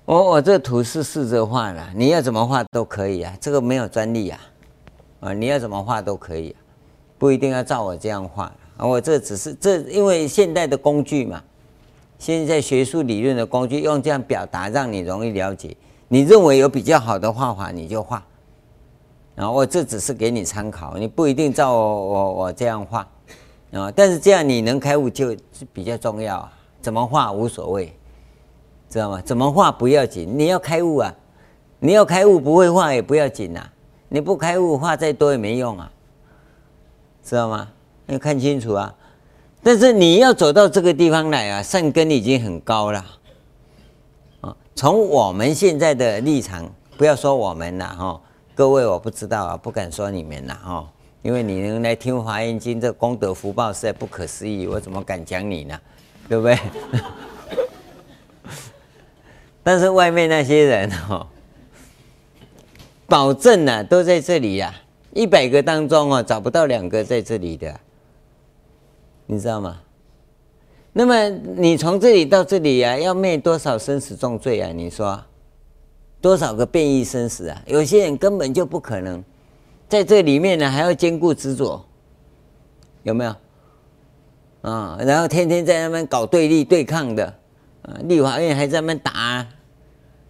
我我这图是试着画的，你要怎么画都可以啊，这个没有专利啊，啊，你要怎么画都可以，不一定要照我这样画。啊我这只是这，因为现代的工具嘛，现在学术理论的工具用这样表达，让你容易了解。你认为有比较好的画法，你就画。然后我这只是给你参考，你不一定照我我我这样画啊，但是这样你能开悟就比较重要，怎么画无所谓。知道吗？怎么画不要紧，你要开悟啊！你要开悟，不会画也不要紧呐、你不开悟，画再多也没用啊，知道吗？要看清楚啊！但是你要走到这个地方来啊，善根已经很高了啊。从我们现在的立场，不要说我们了哈，各位我不知道啊，不敢说你们了哈，因为你能来听《华严经》，这功德福报实在不可思议，我怎么敢讲你呢？对不对？但是外面那些人 哦，保证呢、啊、都在这里呀、啊，一百个当中哦找不到两个在这里的，你知道吗？那么你从这里到这里呀、啊，要灭多少生死重罪啊？你说多少个变异生死啊？有些人根本就不可能在这里面呢，还要兼顾执着，有没有？啊，然后天天在那边搞对立对抗的，啊，立法院还在那边打。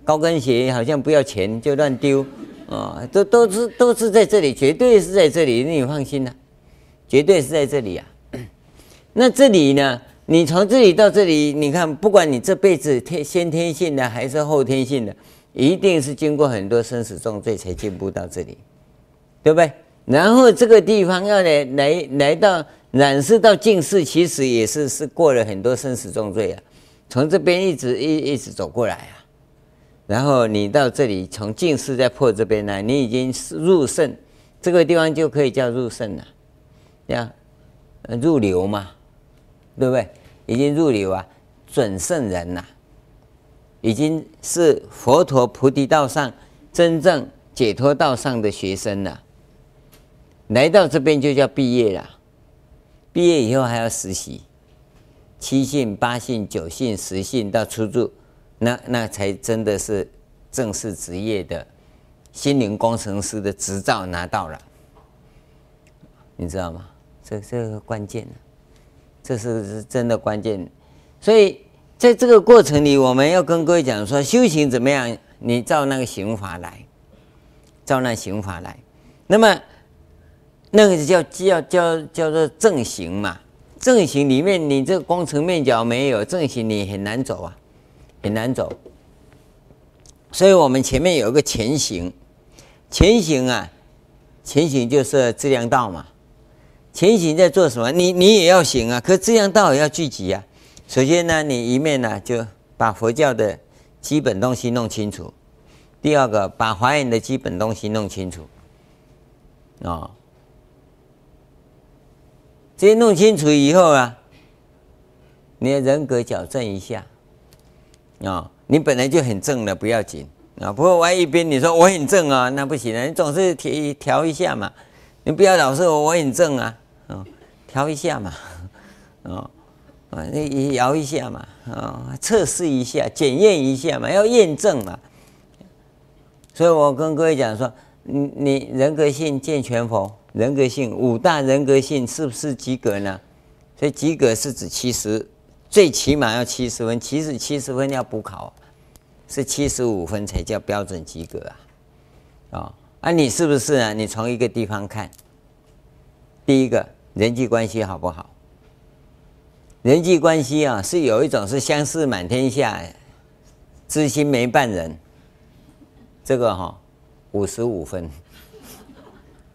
高跟鞋好像不要钱就乱丢，啊，都都是都是在这里，绝对是在这里，你放心啦，绝对是在这里啊。那这里呢？你从这里到这里，你看，不管你这辈子天先天性的还是后天性的，一定是经过很多生死重罪才进步到这里，对不对？然后这个地方要来来来到染色到净世，其实也是是过了很多生死重罪啊，从这边一直一一直走过来啊。然后你到这里，从净世再破这边来，你已经入圣，这个地方就可以叫入圣了，这样入流嘛，对不对？已经入流啊，准圣人呐，已经是佛陀菩提道上真正解脱道上的学生了。来到这边就叫毕业了，毕业以后还要实习，七信、八信、九信、十信到出住。那那才真的是正式职业的心灵工程师的执照拿到了，你知道吗？这这个关键，这是是真的关键。所以在这个过程里，我们要跟各位讲说，修行怎么样？你照那个行法来，照那行法来。那么那个叫叫叫叫做正行嘛？正行里面，你这个功成名就没有正行，你很难走啊。很难走，所以我们前面有一个前行，前行啊，前行就是资粮道嘛，前行在做什么？你你也要行啊，可资粮道也要聚集啊。首先呢，你一面呢就把佛教的基本东西弄清楚；第二个，把华严的基本东西弄清楚。啊、哦，这些弄清楚以后啊，你的人格矫正一下。啊、你本来就很正的，不要紧啊。不过万一边你说我很正啊，那不行啊，你总是调调一下嘛。你不要老是我我很正啊，啊，调一下嘛，啊，啊，你摇一下嘛，啊，测试一下，检验一下嘛，要验证嘛。所以我跟各位讲说，你你人格性健全否？人格性五大人格性是不是及格呢？所以及格是指七十。最起码要七十分，其实七十分要补考，是七十五分才叫标准及格啊！啊、哦，啊，你是不是啊？你从一个地方看，第一个人际关系好不好？人际关系啊，是有一种是相识满天下，知心没半人，这个哈、五十五分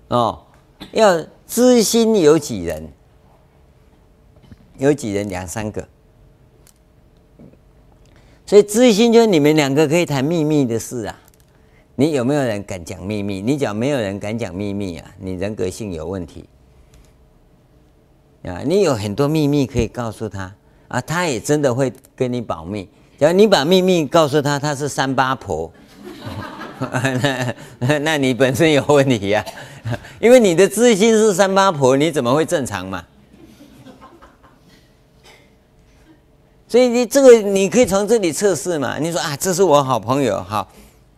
哦，要知心有几人？有几人？两三个。所以知心就是你们两个可以谈秘密的事啊！你有没有人敢讲秘密？你讲没有人敢讲秘密啊？你人格性有问题啊！你有很多秘密可以告诉他啊，他也真的会跟你保密。只要你把秘密告诉他，他是三八婆，那那你本身有问题呀、啊！因为你的知心是三八婆，你怎么会正常嘛？所以你这个你可以从这里测试嘛？你说啊，这是我好朋友，好，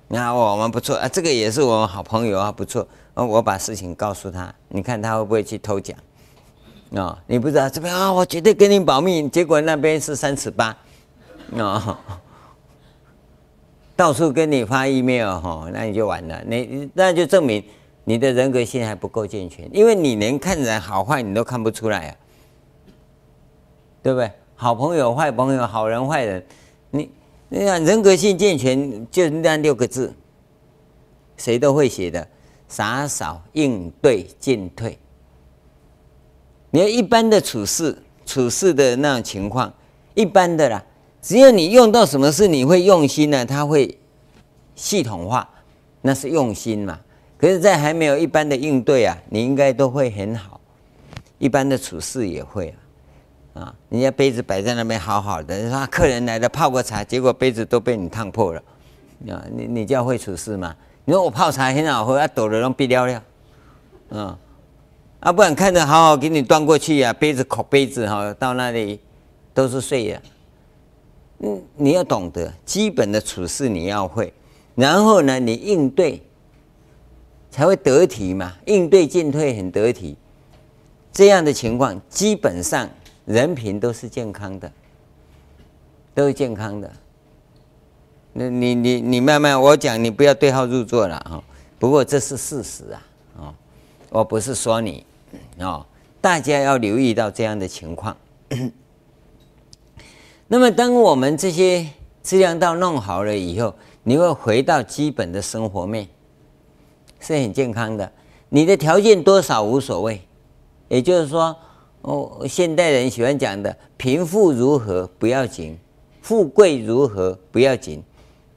那我们不错啊，这个也是我好朋友啊，不错。我把事情告诉他，你看他会不会去偷讲？啊、哦，你不知道这边啊，我绝对跟你保密，结果那边是三尺八，啊、哦，到处跟你发 email 哈，那你就完了，你那就证明你的人格性还不够健全，因为你连看人好坏你都看不出来啊，对不对？好朋友、坏朋友、好人、坏人，你你看人格性健全就那六个字，谁都会写的：洒扫应对进退。你要一般的处事、处事的那种情况，一般的啦。只要你用到什么事，你会用心呢？它会系统化，那是用心嘛。可是，在还没有一般的应对啊，你应该都会很好。一般的处事也会。啊，人家杯子摆在那边好好的，你说客人来了泡个茶，结果杯子都被你烫破了，啊，你你叫会处事吗？你说我泡茶很好喝，啊，抖了都别了了，啊，啊，不然看着好好给你端过去呀，啊，杯子口杯子哈，到那里都是碎的。嗯，你要懂得基本的处事你要会，然后呢，你应对才会得体嘛，应对进退很得体，这样的情况基本上。人品都是健康的，都是健康的。那你你你慢慢我讲，你不要对号入座了哈。不过这是事实啊，哦，我不是说你，哦，大家要留意到这样的情况。那么，当我们这些资粮道弄好了以后，你会回到基本的生活面，是很健康的。你的条件多少无所谓，也就是说。哦，现代人喜欢讲的贫富如何不要紧，富贵如何不要紧，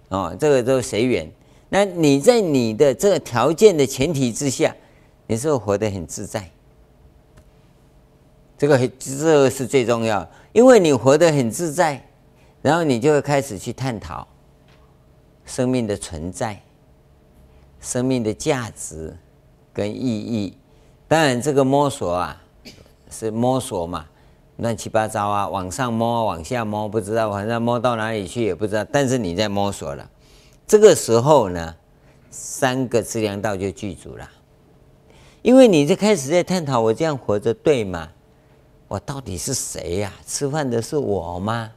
哦，这个都随缘。那你在你的这个条件的前提之下，你是不是活得很自在？这个，这个是最重要，因为你活得很自在，然后你就会开始去探讨生命的存在、生命的价值跟意义。当然，这个摸索啊。是摸索嘛，乱七八糟啊，往上摸，往下摸，不知道，反正摸到哪里去也不知道。但是你在摸索了，这个时候呢，三个资粮道就具足了，因为你就开始在探讨：我这样活着对吗？我到底是谁呀？吃饭的是我吗？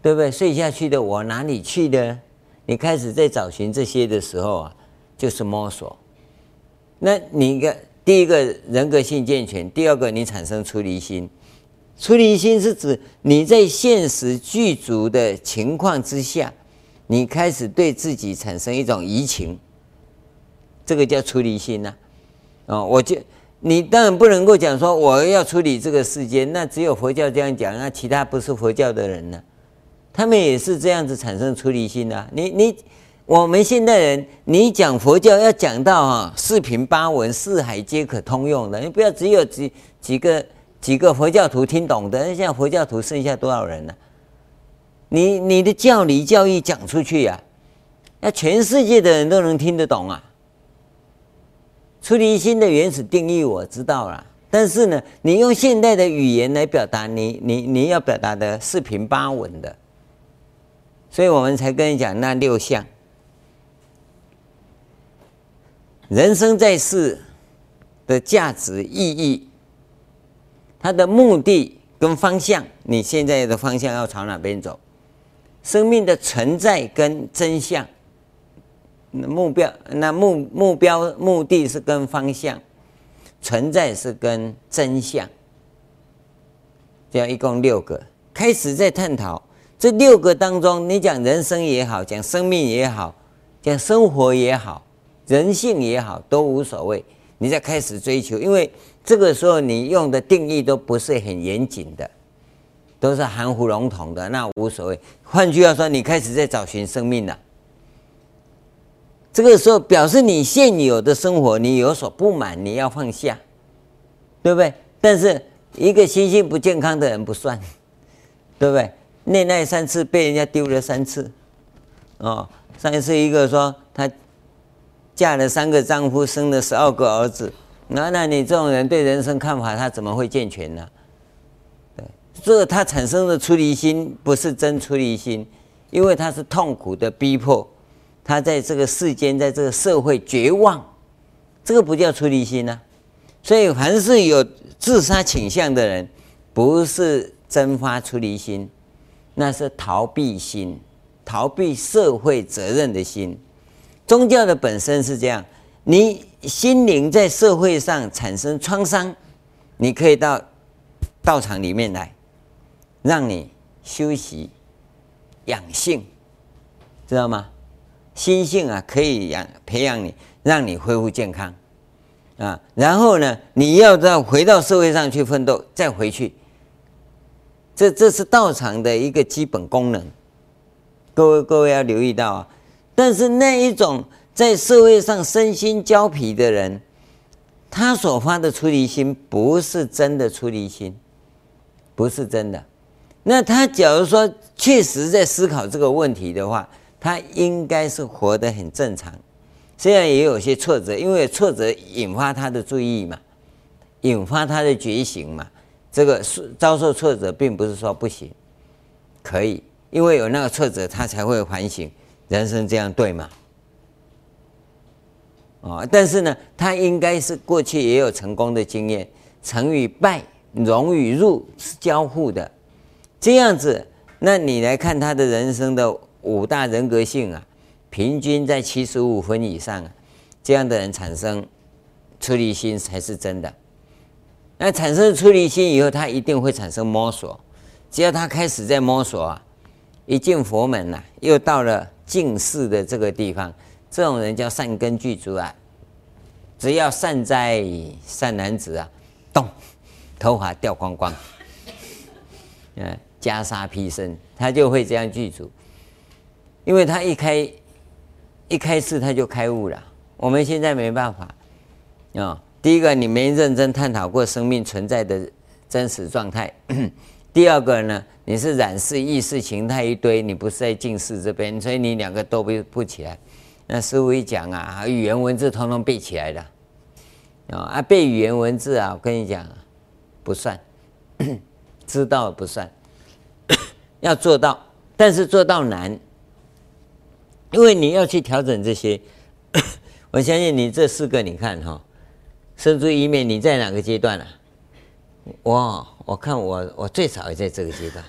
对不对？睡下去的我哪里去的？你开始在找寻这些的时候啊，就是摸索。那你个。第一个人格性健全，第二个你产生出离心。出离心是指你在现实具足的情况之下，你开始对自己产生一种移情，这个叫出离心呐。哦，我就你当然不能够讲说我要处理这个世间，那只有佛教这样讲，那其他不是佛教的人呢？他们也是这样子产生出离心的、你你我们现代人，你讲佛教要讲到啊四平八稳、四海皆可通用的，你不要只有几几个几个佛教徒听懂的，那现在佛教徒剩下多少人呢、你你的教理教义讲出去呀、啊，那全世界的人都能听得懂啊。出离心的原始定义我知道了，但是呢，你用现代的语言来表达，你你你要表达的四平八稳的，所以我们才跟你讲那六项。人生在世的价值意义，它的目的跟方向，你现在的方向要朝哪边走？生命的存在跟真相。目标，那目目标目的是跟方向，存在是跟真相，这样一共六个。开始在探讨这六个当中，你讲人生也好，讲生命也好，讲生活也好，人性也好，都无所谓。你在开始追求，因为这个时候你用的定义都不是很严谨的，都是含糊笼统的，那无所谓。换句话说，你开始在找寻生命了。这个时候表示你现有的生活你有所不满，你要放下，对不对？但是一个心性不健康的人不算，对不对？恋爱三次被人家丢了三次，哦，上一次一个说他嫁了三个丈夫，生了十二个儿子，那那你这种人对人生看法他怎么会健全呢？对，这个他产生的出离心不是真出离心，因为他是痛苦的逼迫。他在这个世间，在这个社会绝望，这个不叫出离心啊。所以，凡是有自杀倾向的人，不是真发出离心，那是逃避心，逃避社会责任的心。宗教的本身是这样，你心灵在社会上产生创伤，你可以到道场里面来，让你休息养性，知道吗？心性啊，可以养培养你，让你恢复健康啊。然后呢，你要再回到社会上去奋斗，再回去。这这是道场的一个基本功能。各位各位要留意到啊。但是那一种在社会上身心交疲的人，他所发的出离心不是真的出离心，不是真的。那他假如说确实在思考这个问题的话，他应该是活得很正常，虽然也有些挫折，因为挫折引发他的注意嘛，引发他的觉醒嘛。这个遭受挫折，并不是说不行，可以，因为有那个挫折，他才会反省人生这样对吗？哦，但是呢，他应该是过去也有成功的经验，成与败、荣与辱是交互的，这样子，那你来看他的人生的。五大人格性啊，平均在七十五分以上啊，这样的人产生出离心才是真的。那产生出离心以后，他一定会产生摸索。只要他开始在摸索啊，一进佛门呐、又到了净世的这个地方，这种人叫善根具足啊。只要善哉善男子啊，动，头发掉光光，嗯，袈裟披身，他就会这样具足。因为他一开一开始他就开悟了，我们现在没办法啊。第一个，你没认真探讨过生命存在的真实状态；第二个呢，你是染色意识形态一堆，你不是在近世这边，所以你两个都不不起来。那师父一讲啊，语言文字统统背起来的啊啊，背语言文字啊，我跟你讲不算，知道不算，要做到，但是做到难。因为你要去调整这些，我相信你这四个，你看哈，生出一面，你在哪个阶段啊？哇我看我我最少也在这个阶段，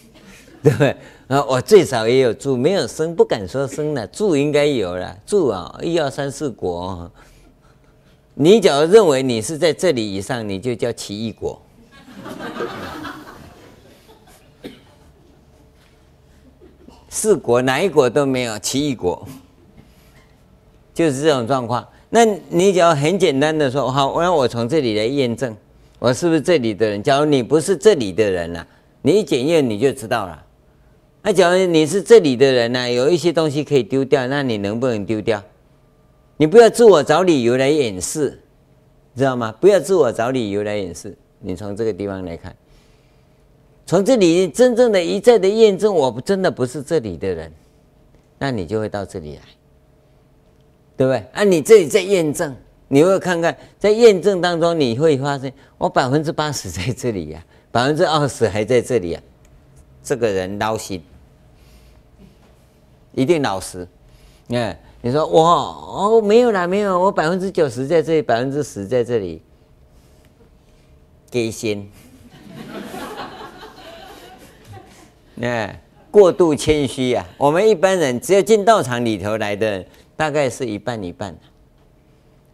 对不对？啊，我最少也有住，没有生，不敢说生了，住应该有了，住啊，一二三四国。你只要认为你是在这里以上，你就叫奇异果。四国哪一国都没有，奇异国就是这种状况。那你只要很简单的说，好，那我从这里来验证，我是不是这里的人？假如你不是这里的人呐、你一检验你就知道了。那假如你是这里的人呐、啊，有一些东西可以丢掉，那你能不能丢掉？你不要自我找理由来掩饰，知道吗？不要自我找理由来掩饰。你从这个地方来看，从这里真正的一再的验证，我真的不是这里的人，那你就会到这里来，对不对？啊，你这里在验证，你会看看在验证当中，你会发现我百分之八十 在这里呀、百分之二十还在这里呀、啊，这个人捞心，一定老实。你看，你说我哦没有啦，没有，我百分之九十在这里，百分之十在这里。给心，那 过度谦虚呀。我们一般人只要进道场里头来的，大概是一半一半，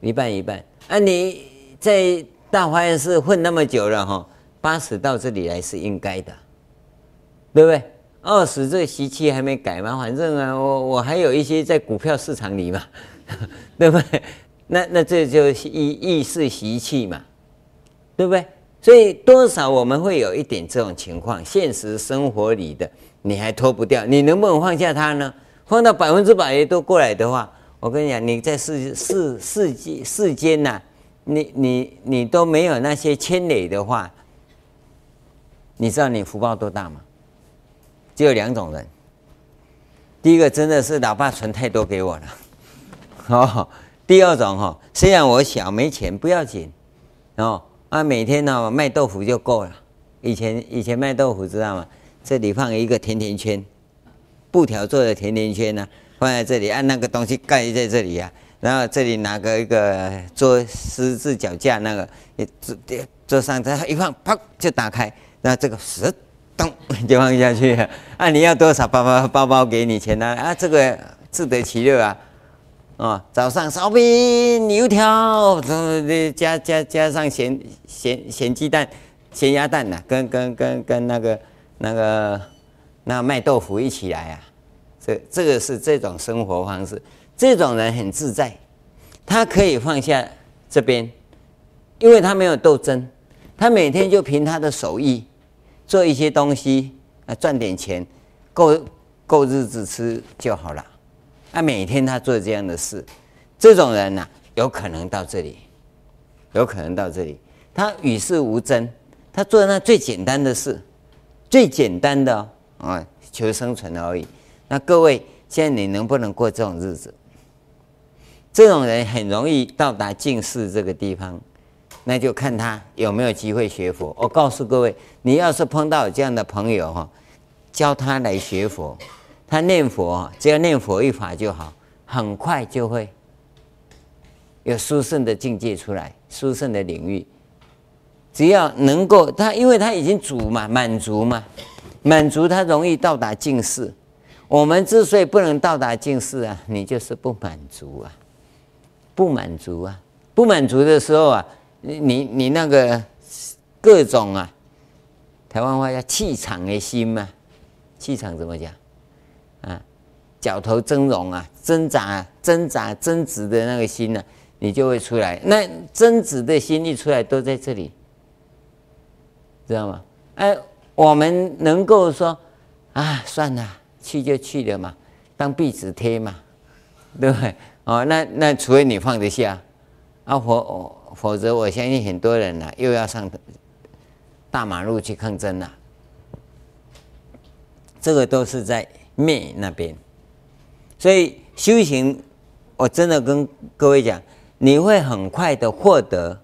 一半一半。啊，你在大华严寺混那么久了哈，八十到这里来是应该的，对不对？二十这个习气还没改吗，反正啊，我我还有一些在股票市场里嘛，对不对？那那这就是意意识习气嘛，对不对？所以多少我们会有一点这种情况，现实生活里的你还脱不掉，你能不能放下它呢？放到百分之百都过来的话，我跟你讲，你在世世世间世间呐，你你你都没有那些牵累的话，你知道你福报多大吗？只有两种人，第一个真的是老爸存太多给我了，哦，第二种哈，虽然我小没钱不要紧，哦。啊，每天呢卖豆腐就够了。以前以前卖豆腐知道吗？这里放一个甜甜圈，布条做的甜甜圈呢、放在这里，按那个东西盖在这里呀、啊。然后这里拿个一个做十字脚架那个，桌桌上这一放，啪就打开，那这个石咚就放下去了。啊，你要多少包包包包给你钱呢？啊，这个自得其乐啊。哦，早上烧饼、油条，加加加上咸咸咸鸡蛋、咸鸭蛋呐、啊，跟跟跟跟那个那个那卖豆腐一起来啊，这这个是这种生活方式，这种人很自在，他可以放下这边，因为他没有斗争，他每天就凭他的手艺做一些东西啊，赚点钱，够够日子吃就好了。啊每天他做这样的事，这种人呐，有可能到这里，有可能到这里。他与世无争，他做那最简单的事，最简单的啊，求生存而已。那各位，现在你能不能过这种日子？这种人很容易到达净寺这个地方，那就看他有没有机会学佛。我告诉各位，你要是碰到这样的朋友哈，教他来学佛。他念佛，只要念佛一法就好，很快就会有殊胜的境界出来，殊胜的领域。只要能够他，因为他已经足嘛，满足嘛，满足他容易到达净寺。我们之所以不能到达近视啊，你就是不满足啊，不满足啊，不满足的时候啊，你你你那个各种啊，台湾话叫气场的心嘛，气场怎么讲？啊，绞头峥嵘啊，挣扎、挣扎、争执的那个心呢、你就会出来。那争执的心一出来，都在这里，知道吗？哎，我们能够说啊，算了，去就去了嘛，当壁纸贴嘛，对不对？哦，那那除非你放得下，啊，否否则我相信很多人呢、又要上大马路去抗争了。这个都是在。灭那边，所以修行，我真的跟各位讲，你会很快的获得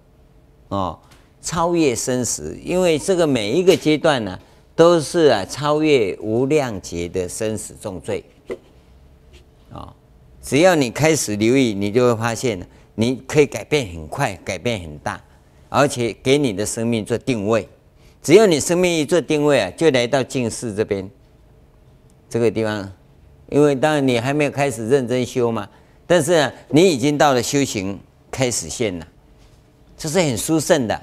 哦，超越生死，因为这个每一个阶段呢，都是啊超越无量劫的生死重罪，哦，只要你开始留意，你就会发现，你可以改变很快，改变很大，而且给你的生命做定位，只要你生命一做定位啊，就来到净寺这边。这个地方，因为当然你还没有开始认真修嘛，但是呢，你已经到了修行开始线了，这是很殊胜的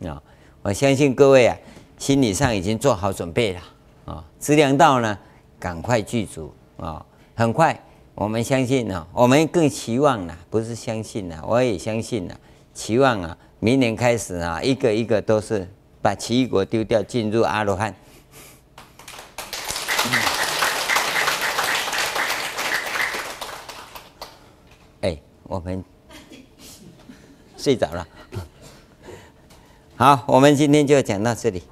啊！我相信各位啊，心理上已经做好准备了啊！资粮道呢，赶快具足啊！很快我们相信呢，我们更期望呢，不是相信呢，我也相信呢，期望啊，明年开始啊，一个一个都是把奇异果丢掉，进入阿罗汉。哎，我们睡着了。好，我们今天就讲到这里。